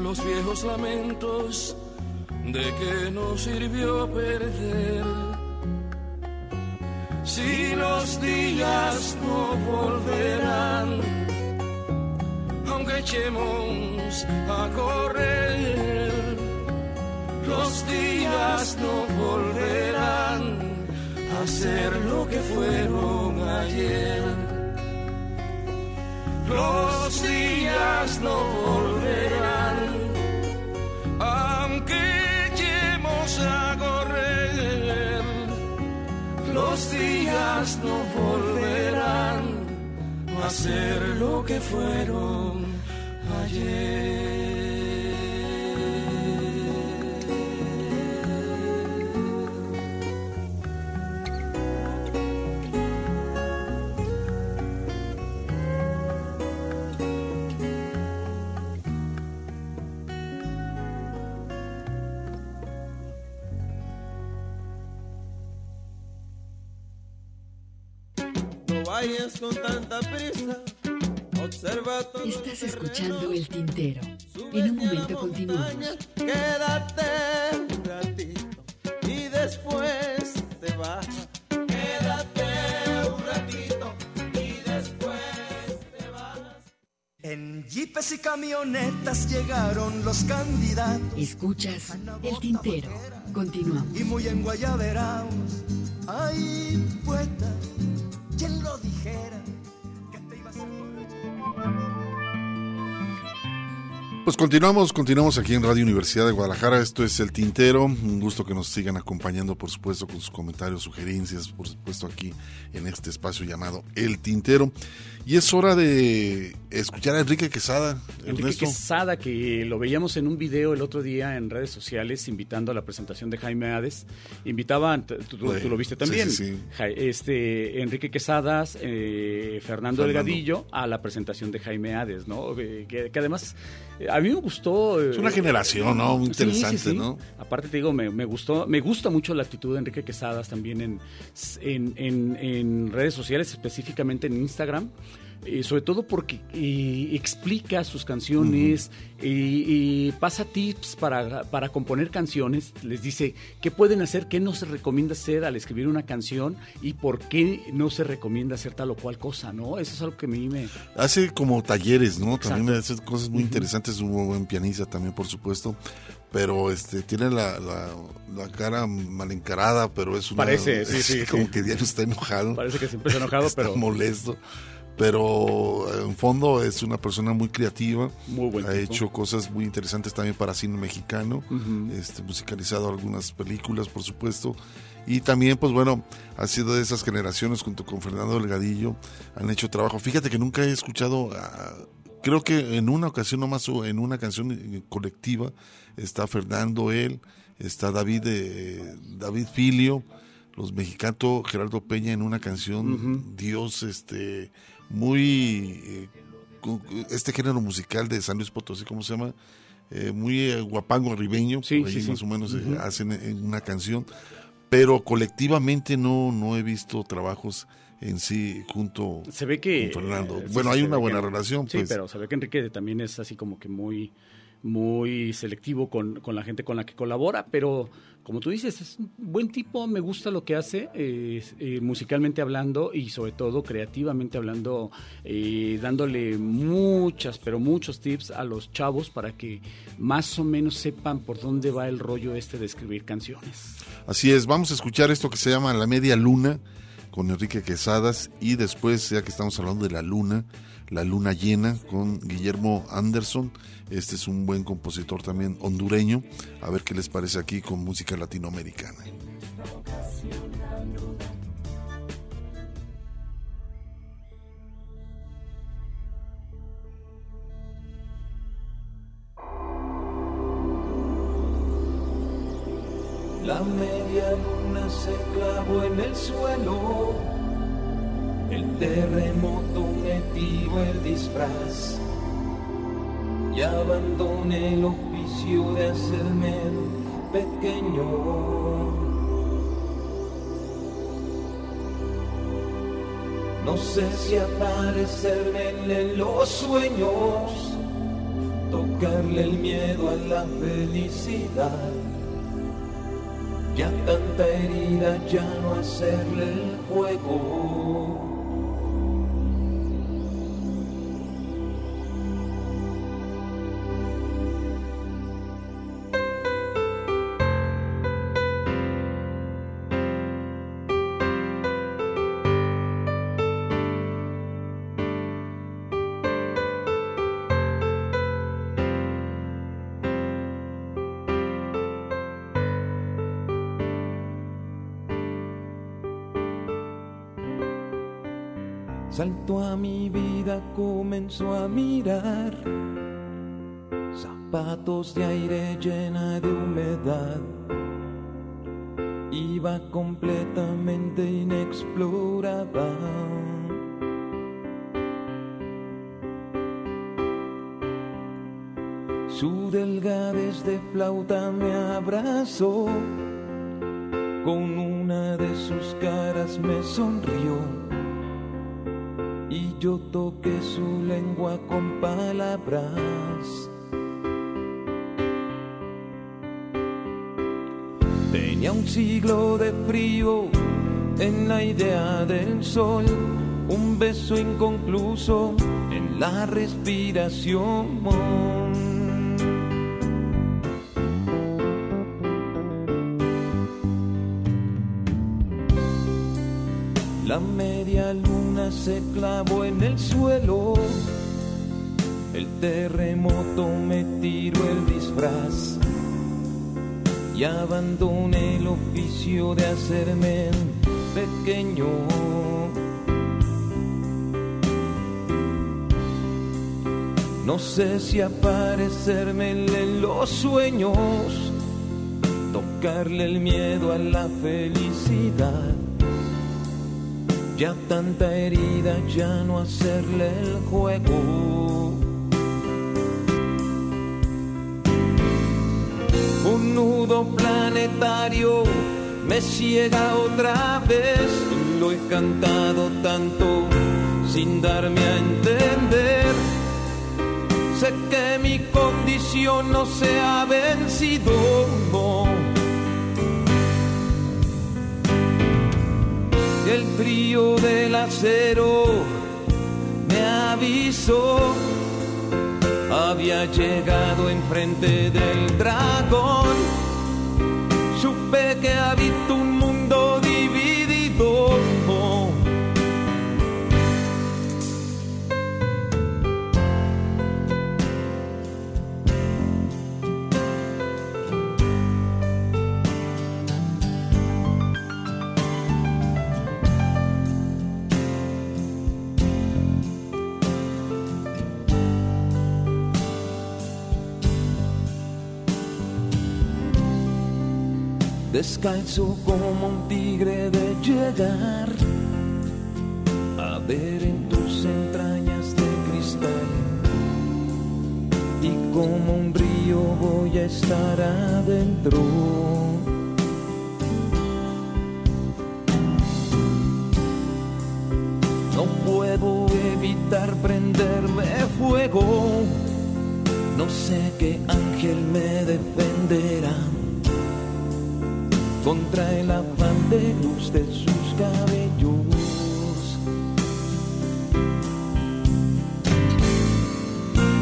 los viejos lamentos de que no sirvió perder. Si los días no volverán, aunque echemos a correr, los días no volverán a ser lo que fueron ayer. Los días no volverán, Los días no volverán a ser lo que fueron ayer. Con tanta prisa. Observa todo Estás escuchando El Tintero. En un momento continuamos. Quédate un ratito y después te vas. Quédate un ratito y después te vas. En jeepes y camionetas llegaron los candidatos. Escuchas El Tintero. Continuamos. Y muy en guayaberaos. Ay, poeta, Pues continuamos, continuamos aquí en Radio Universidad de Guadalajara. Esto es El Tintero. Un gusto que nos sigan acompañando, por supuesto, con sus comentarios, sugerencias, por supuesto, aquí en este espacio llamado El Tintero. Y es hora de escuchar a Enrique Quesada. Enrique Ernesto. Quesada, que lo veíamos en un video el otro día en redes sociales, invitando a la presentación de Jaime Hades. Invitaba, tú, tú- Sí, tú lo viste también, sí, sí, este Enrique Quesadas, eh, Fernando, Fernando. Delgadillo, a la presentación de Jaime Hades, ¿no? Eh, Que, que además, a mí me gustó. eh, Es una generación, ¿no? Muy Sí, sí, interesante, sí. ¿no? Aparte te digo, me, me gustó, me gusta mucho la actitud de Enrique Quesadas también en, en, en- en redes sociales, específicamente en Instagram. Eh, sobre todo porque eh, explica sus canciones y, y pasa tips para, para componer canciones. Les dice qué pueden hacer, qué no se recomienda hacer al escribir una canción y por qué no se recomienda hacer tal o cual cosa, ¿no? Eso es algo que a mí me... Hace como talleres, ¿no? También Exacto. hace cosas muy interesantes, un buen pianista también, por supuesto. Pero este tiene la, la, la cara mal encarada, pero es una... Parece, sí, es sí, Como sí. que diario está enojado. Parece que siempre está enojado, Está pero- molesto. Pero en fondo es una persona muy creativa. Muy buen Ha hecho cosas muy interesantes también para cine mexicano. Este, musicalizado algunas películas, por supuesto. Y también, pues bueno, ha sido de esas generaciones junto con Fernando Delgadillo, han hecho trabajo. Fíjate que nunca he escuchado, creo que en una ocasión nomás, en una canción eh, colectiva, está Fernando, él, está David, eh, David Filio, los mexicanos, Gerardo Peña en una canción. Dios, este, muy, eh, este género musical de San Luis Potosí, ¿cómo se llama? Eh, muy eh, guapango ribeño, Sí, por ahí sí, sí. más o menos eh, hacen en una canción. pero colectivamente no, no he visto trabajos en sí junto Se ve que... con Fernando. eh, bueno, hay una buena que- relación, Sí, pues. pero se ve que Enrique también es así como que muy muy selectivo con, con la gente con la que colabora, pero como tú dices, es un buen tipo, me gusta lo que hace, eh, musicalmente hablando y sobre todo creativamente hablando, eh, dándole muchas, pero muchos tips a los chavos para que más o menos sepan por dónde va el rollo este de escribir canciones. Así es, vamos a escuchar esto que se llama La Media Luna con Enrique Quesadas y después, ya que estamos hablando de la luna, La Luna Llena con Guillermo Anderson. Este es un buen compositor también hondureño. A ver qué les parece aquí con música latinoamericana. La media luna se clavó en el suelo. El terremoto me el disfraz. Y abandoné el oficio de hacerme pequeño. No sé si aparecerme en los sueños, tocarle el miedo a la felicidad. Ya tanta herida, ya no hacerle el juego. Mi vida, comenzó a mirar. Zapatos de aire llena de humedad. Iba completamente inexplorada. Su delgadez de flauta me abrazó. Con una de sus caras me sonrió y yo toqué su lengua con palabras. Tenía un siglo de frío en la idea del sol, un beso inconcluso en la respiración. La media luna se clavó en el suelo. El terremoto me tiró el disfraz. Y abandoné el oficio de hacerme pequeño. No sé si aparecerme en los sueños, tocarle el miedo a la felicidad. Ya tanta herida, ya no hacerle el juego. Un nudo planetario me ciega otra vez. Lo he cantado tanto sin darme a entender. Sé que mi condición no se ha vencido. El frío del acero me avisó. Había llegado enfrente del dragón. Supe que habito un descalzo como un tigre de llegar. A ver en tus entrañas de cristal. Y como un río voy a estar adentro. No puedo evitar prenderme fuego, no sé qué ángel me defenderá contra el afán de luz de sus cabellos.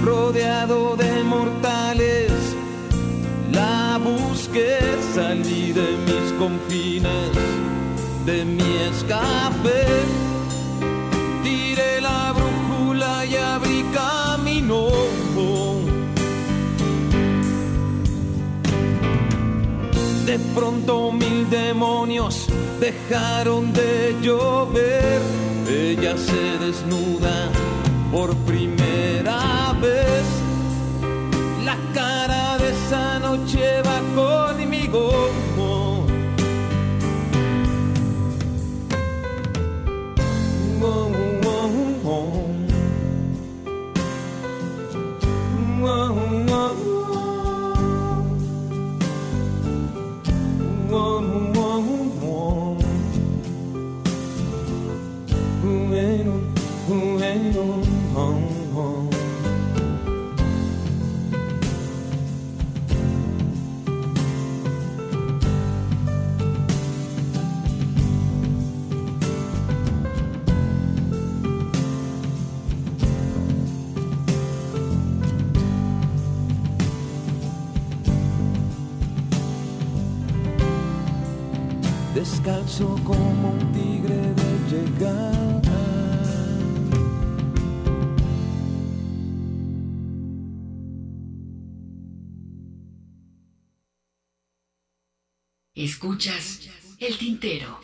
Rodeado de mortales, la busqué, salí de mis confines, de mi escape. De pronto mil demonios dejaron de llover. Ella se desnuda por primera vez. La cara de esa noche va conmigo. como un tigre de llegar. Escuchas el tintero.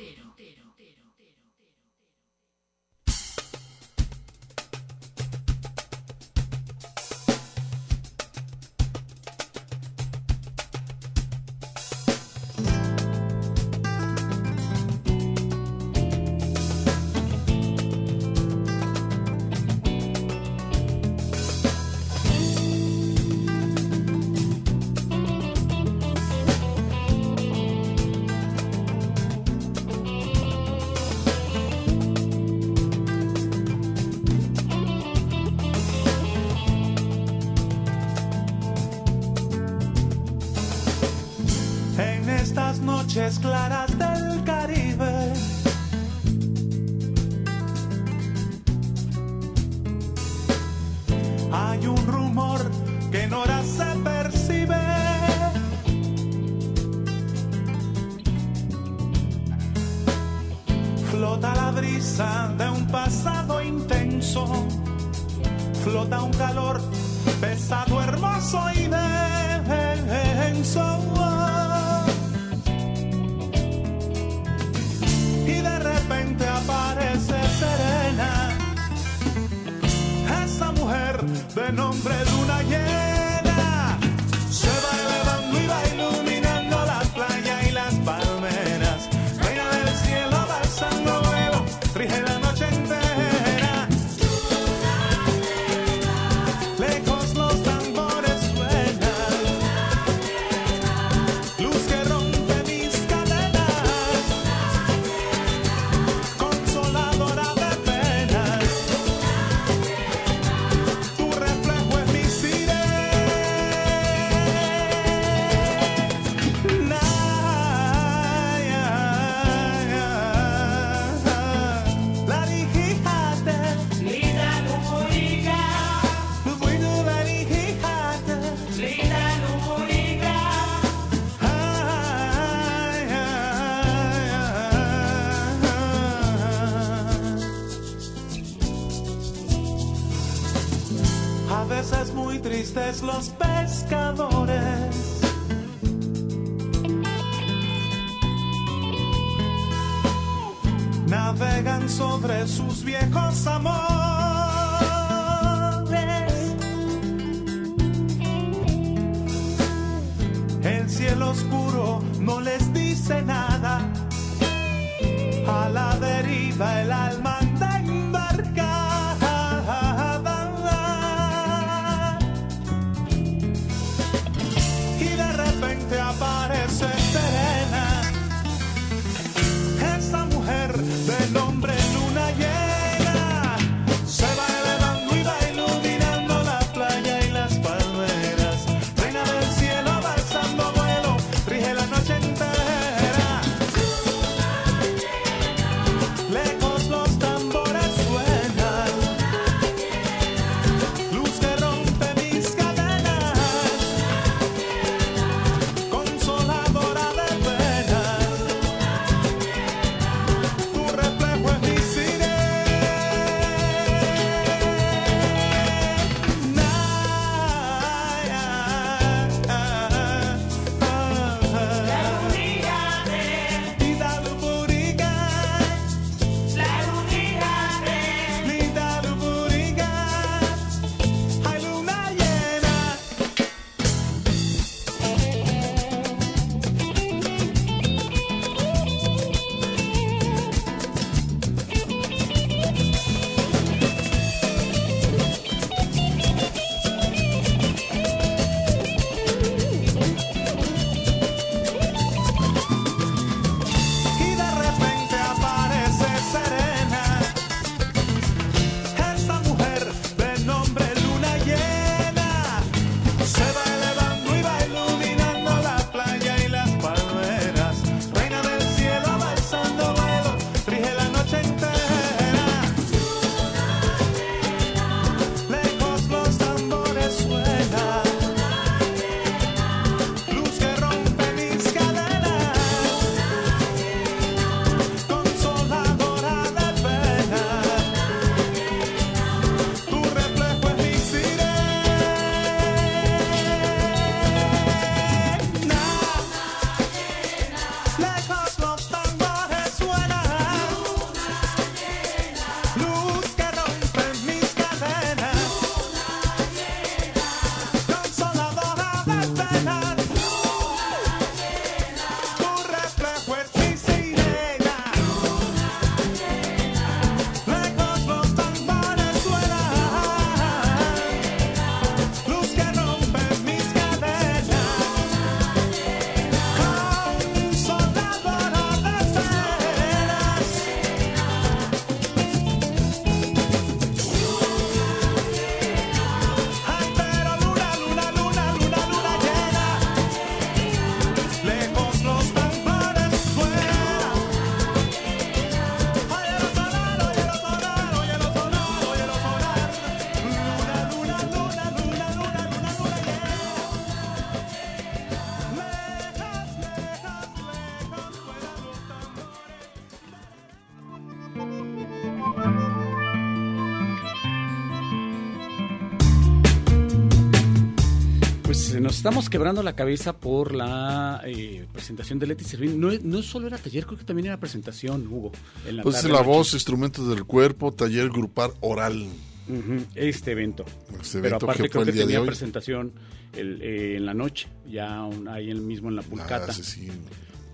Estamos quebrando la cabeza por la eh, presentación de Leti Servín. No, no solo era taller, creo que también era presentación, Hugo. en la Pues es la noche. voz, instrumentos del cuerpo, taller grupal oral. Ujú, Este evento. Este Pero evento aparte que fue creo que el día de tenía presentación el, eh, en la noche, ya un- ahí el mismo en la pulcata. Ah.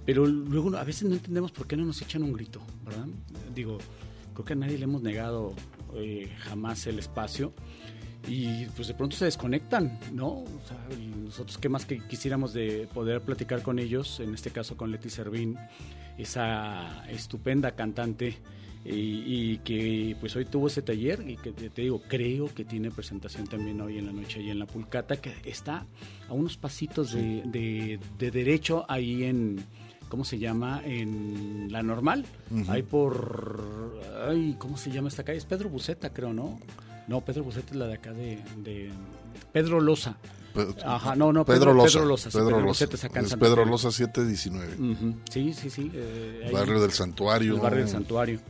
Pero luego a veces no entendemos por qué no nos echan un grito, ¿verdad? Digo, creo que a nadie le hemos negado eh, jamás el espacio y pues de pronto se desconectan, ¿no? O sea, nosotros qué más que quisiéramos de poder platicar con ellos, en este caso con Leti Servín, esa estupenda cantante y, y que pues hoy tuvo ese taller y que te, digo, creo que tiene presentación también hoy en la noche ahí en la Pulcata, que está a unos pasitos de, de- de derecho ahí en, ¿cómo se llama? En la normal, Ujú. ahí por, ay, ¿cómo se llama esta calle? Es Pedro Buceta, creo, ¿no? No, Pedro Buceta es la de acá de, de Pedro Loza. Ajá, no, no, Pedro Loza. Pedro Loza, sí, Pedro Loza. Es acá en Es Santa Pedro. Loza 719. Ujú, Sí, sí, sí. eh, ahí- Barrio del Santuario. El barrio del Santuario.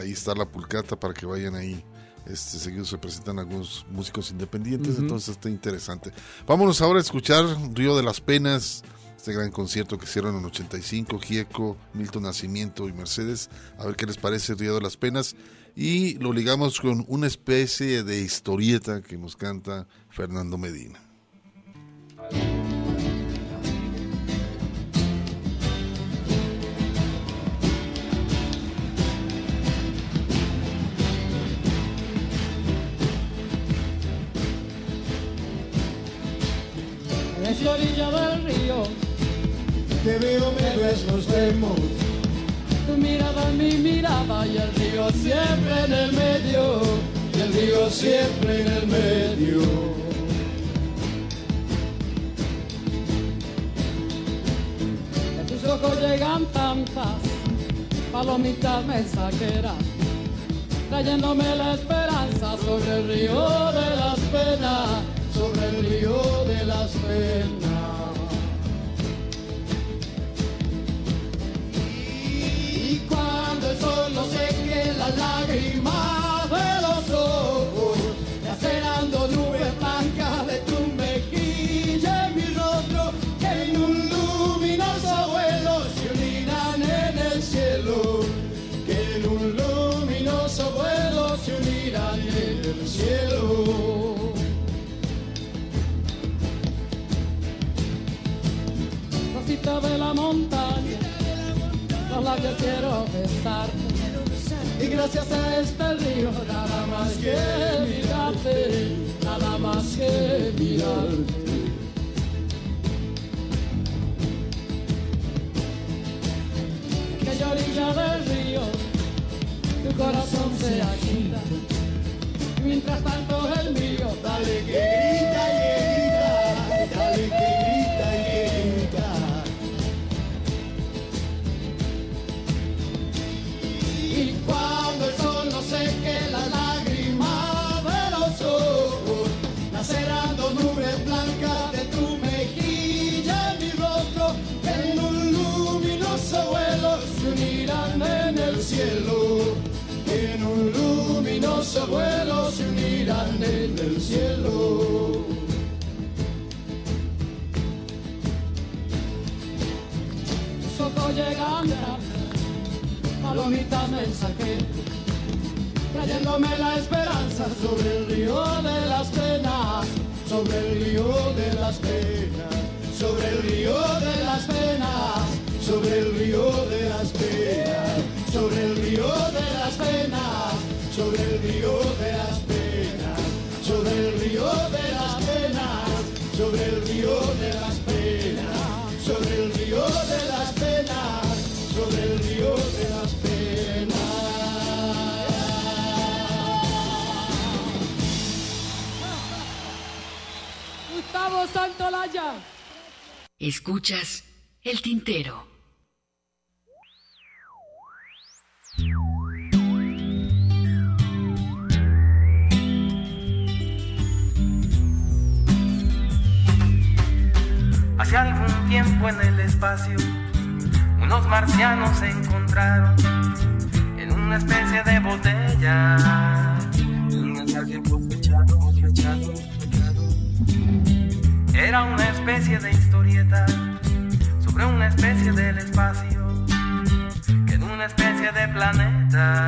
Ahí está la pulcata para que vayan ahí. Este, seguido se presentan algunos músicos independientes, entonces está interesante. Vámonos ahora a escuchar Río de las Penas, este gran concierto que hicieron en 85, Gieco, Milton Nacimiento y Mercedes. A ver qué les parece Río de las Penas. Y lo ligamos con una especie de historieta que nos canta Fernando Medina. En esa orilla del río Te veo, me ves, nos vemos. Tu mirada, mi mirada y el río siempre en el medio. Y el río siempre en el medio. En tus ojos llegan tantas palomitas mensajeras, trayéndome la esperanza sobre el río de las penas, sobre el río de las penas. Cuando el sol no seque las lágrimas labios quiero besarte. Y gracias a este río, nada más que mirarte, nada más que mirarte. Aquella orilla del río, tu corazón se agita. Mientras tanto el mío, dale que grita y que grita, dale que grita cielo. Ojos llegan palomita mensajera, trayéndome la esperanza sobre el río de las penas, sobre el río de las penas, sobre el río de las penas, sobre el río de las penas, sobre el río de las penas, sobre el río de las penas, río de las penas, sobre el río de las penas, sobre el río de las penas, sobre el río de las penas. Gustavo Santolaya. Escuchas el tintero. Hace algún tiempo en el espacio, unos marcianos se encontraron en una especie de botella. Era una especie de historieta sobre una especie del espacio que en una especie de planeta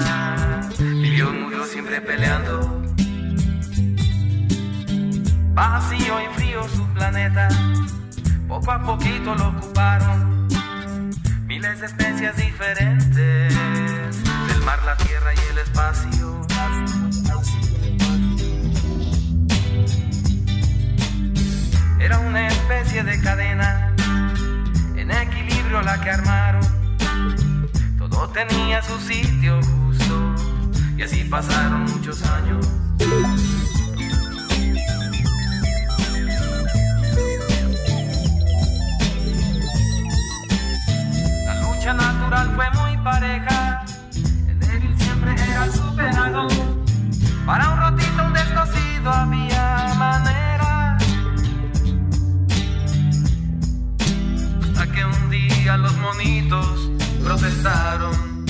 vivió y murió siempre peleando. Vacío y frío su planeta, poco a poquito lo ocuparon miles de especies diferentes del mar, la tierra y el espacio. Era una especie de cadena en equilibrio la que armaron. Todo tenía su sitio justo y así pasaron muchos años. Natural fue muy pareja. El débil siempre era el superado. Para un rotito, un descosido había manera. Hasta que un día los monitos protestaron.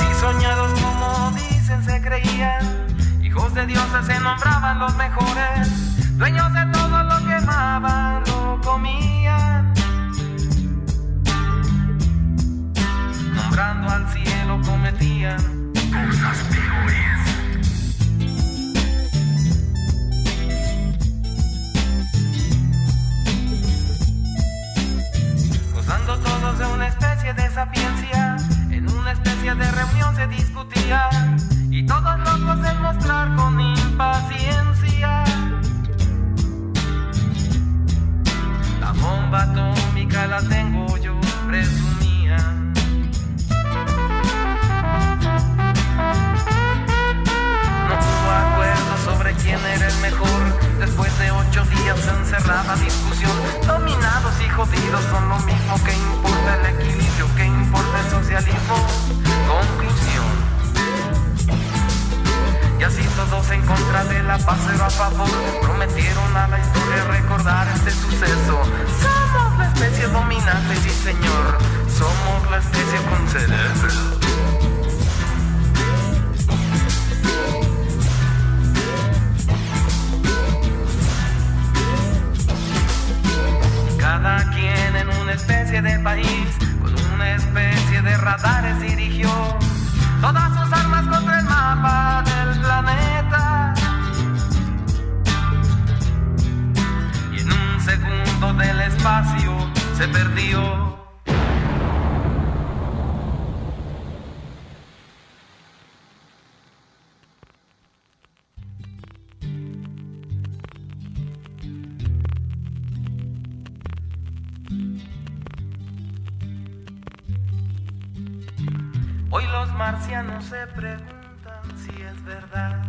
Y soñados como dicen se creían. Hijos de dioses se nombraban los mejores. Dueños de todo amaban, lo comían. Nombrando al cielo cometían cosas peores. Gozando todos de una especie de sapiencia, en una especie de reunión se discutía, y todos locos de mostrar con impaciencia. Bomba atómica la tengo yo, presumía. No hubo acuerdo sobre quién era el mejor. Después de ocho días encerrada discusión. Dominados y jodidos son lo mismo. que importa el equilibrio? que importa el socialismo? Conclusión. Y así todos en contra de la paz pero a favor. Prometieron a la historia recordar este suceso. Somos la especie dominante, sí señor. Somos la especie con cerebro. Cada quien en una especie de país, con una especie de radares dirigió todas sus armas contra el mapa del planeta. Y en un segundo del espacio se perdió. Se preguntan si es verdad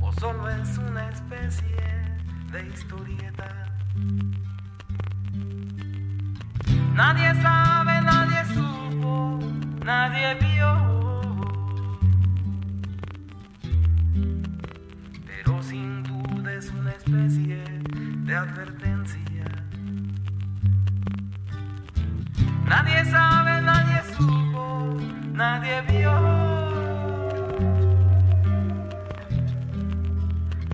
o solo es una especie de historieta. Nadie sabe, nadie supo, nadie vio. Pero sin duda es una especie de advertencia. Nadie sabe, nadie vio.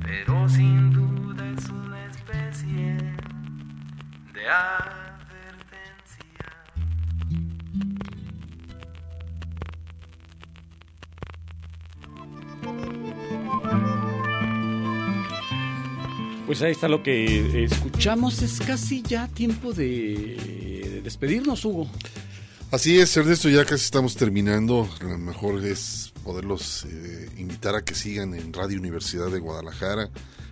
Pero sin duda es una especie de advertencia. Pues ahí está lo que escuchamos. Es casi ya tiempo de despedirnos, Hugo. Así es, Ernesto, ya casi estamos terminando. Lo mejor es poderlos eh, invitar a que sigan en Radio Universidad de Guadalajara.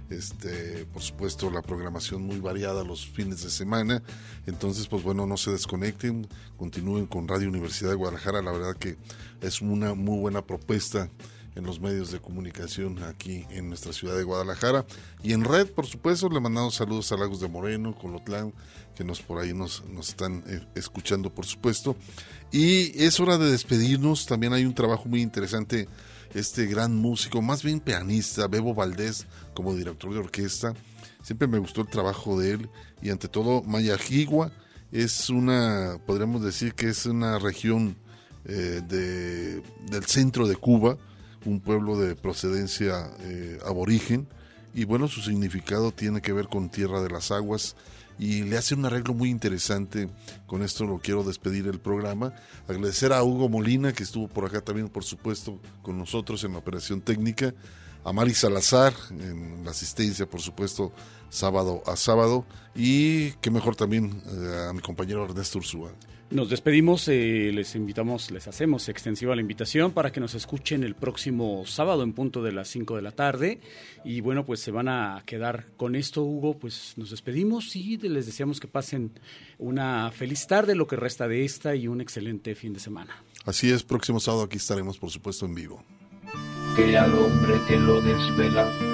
Este, por supuesto, la programación muy variada los fines de semana. Entonces, pues bueno, no se desconecten, continúen con Radio Universidad de Guadalajara. La verdad que es una muy buena propuesta en los medios de comunicación aquí en nuestra ciudad de Guadalajara. Y en red, por supuesto, le mandamos saludos a Lagos de Moreno, Colotlán, que nos por ahí nos, están eh, escuchando, por supuesto. Y es hora de despedirnos. También hay un trabajo muy interesante. Este gran músico, más bien pianista, Bebo Valdés, como director de orquesta. Siempre me gustó el trabajo de él. Y ante todo, Mayajigua es una, podríamos decir que es una región eh, de- del centro de Cuba, un pueblo de procedencia eh, aborigen, y bueno, su significado tiene que ver con Tierra de las Aguas, y le hace un arreglo muy interesante. Con esto lo quiero despedir el programa. Agradecer a Hugo Molina, que estuvo por acá también, por supuesto, con nosotros en la operación técnica. A Mari Salazar en la asistencia, por supuesto, sábado a sábado. Y qué mejor también eh, a mi compañero Ernesto Ursúa. Nos despedimos, eh, les invitamos, les hacemos extensiva la invitación para que nos escuchen el próximo sábado en punto de las 5 de la tarde. Y bueno, pues se van a quedar con esto, Hugo. Pues nos despedimos y les deseamos que pasen una feliz tarde, lo que resta de esta y un excelente fin de semana. Así es, próximo sábado aquí estaremos, por supuesto, en vivo. que al hombre que lo desvela.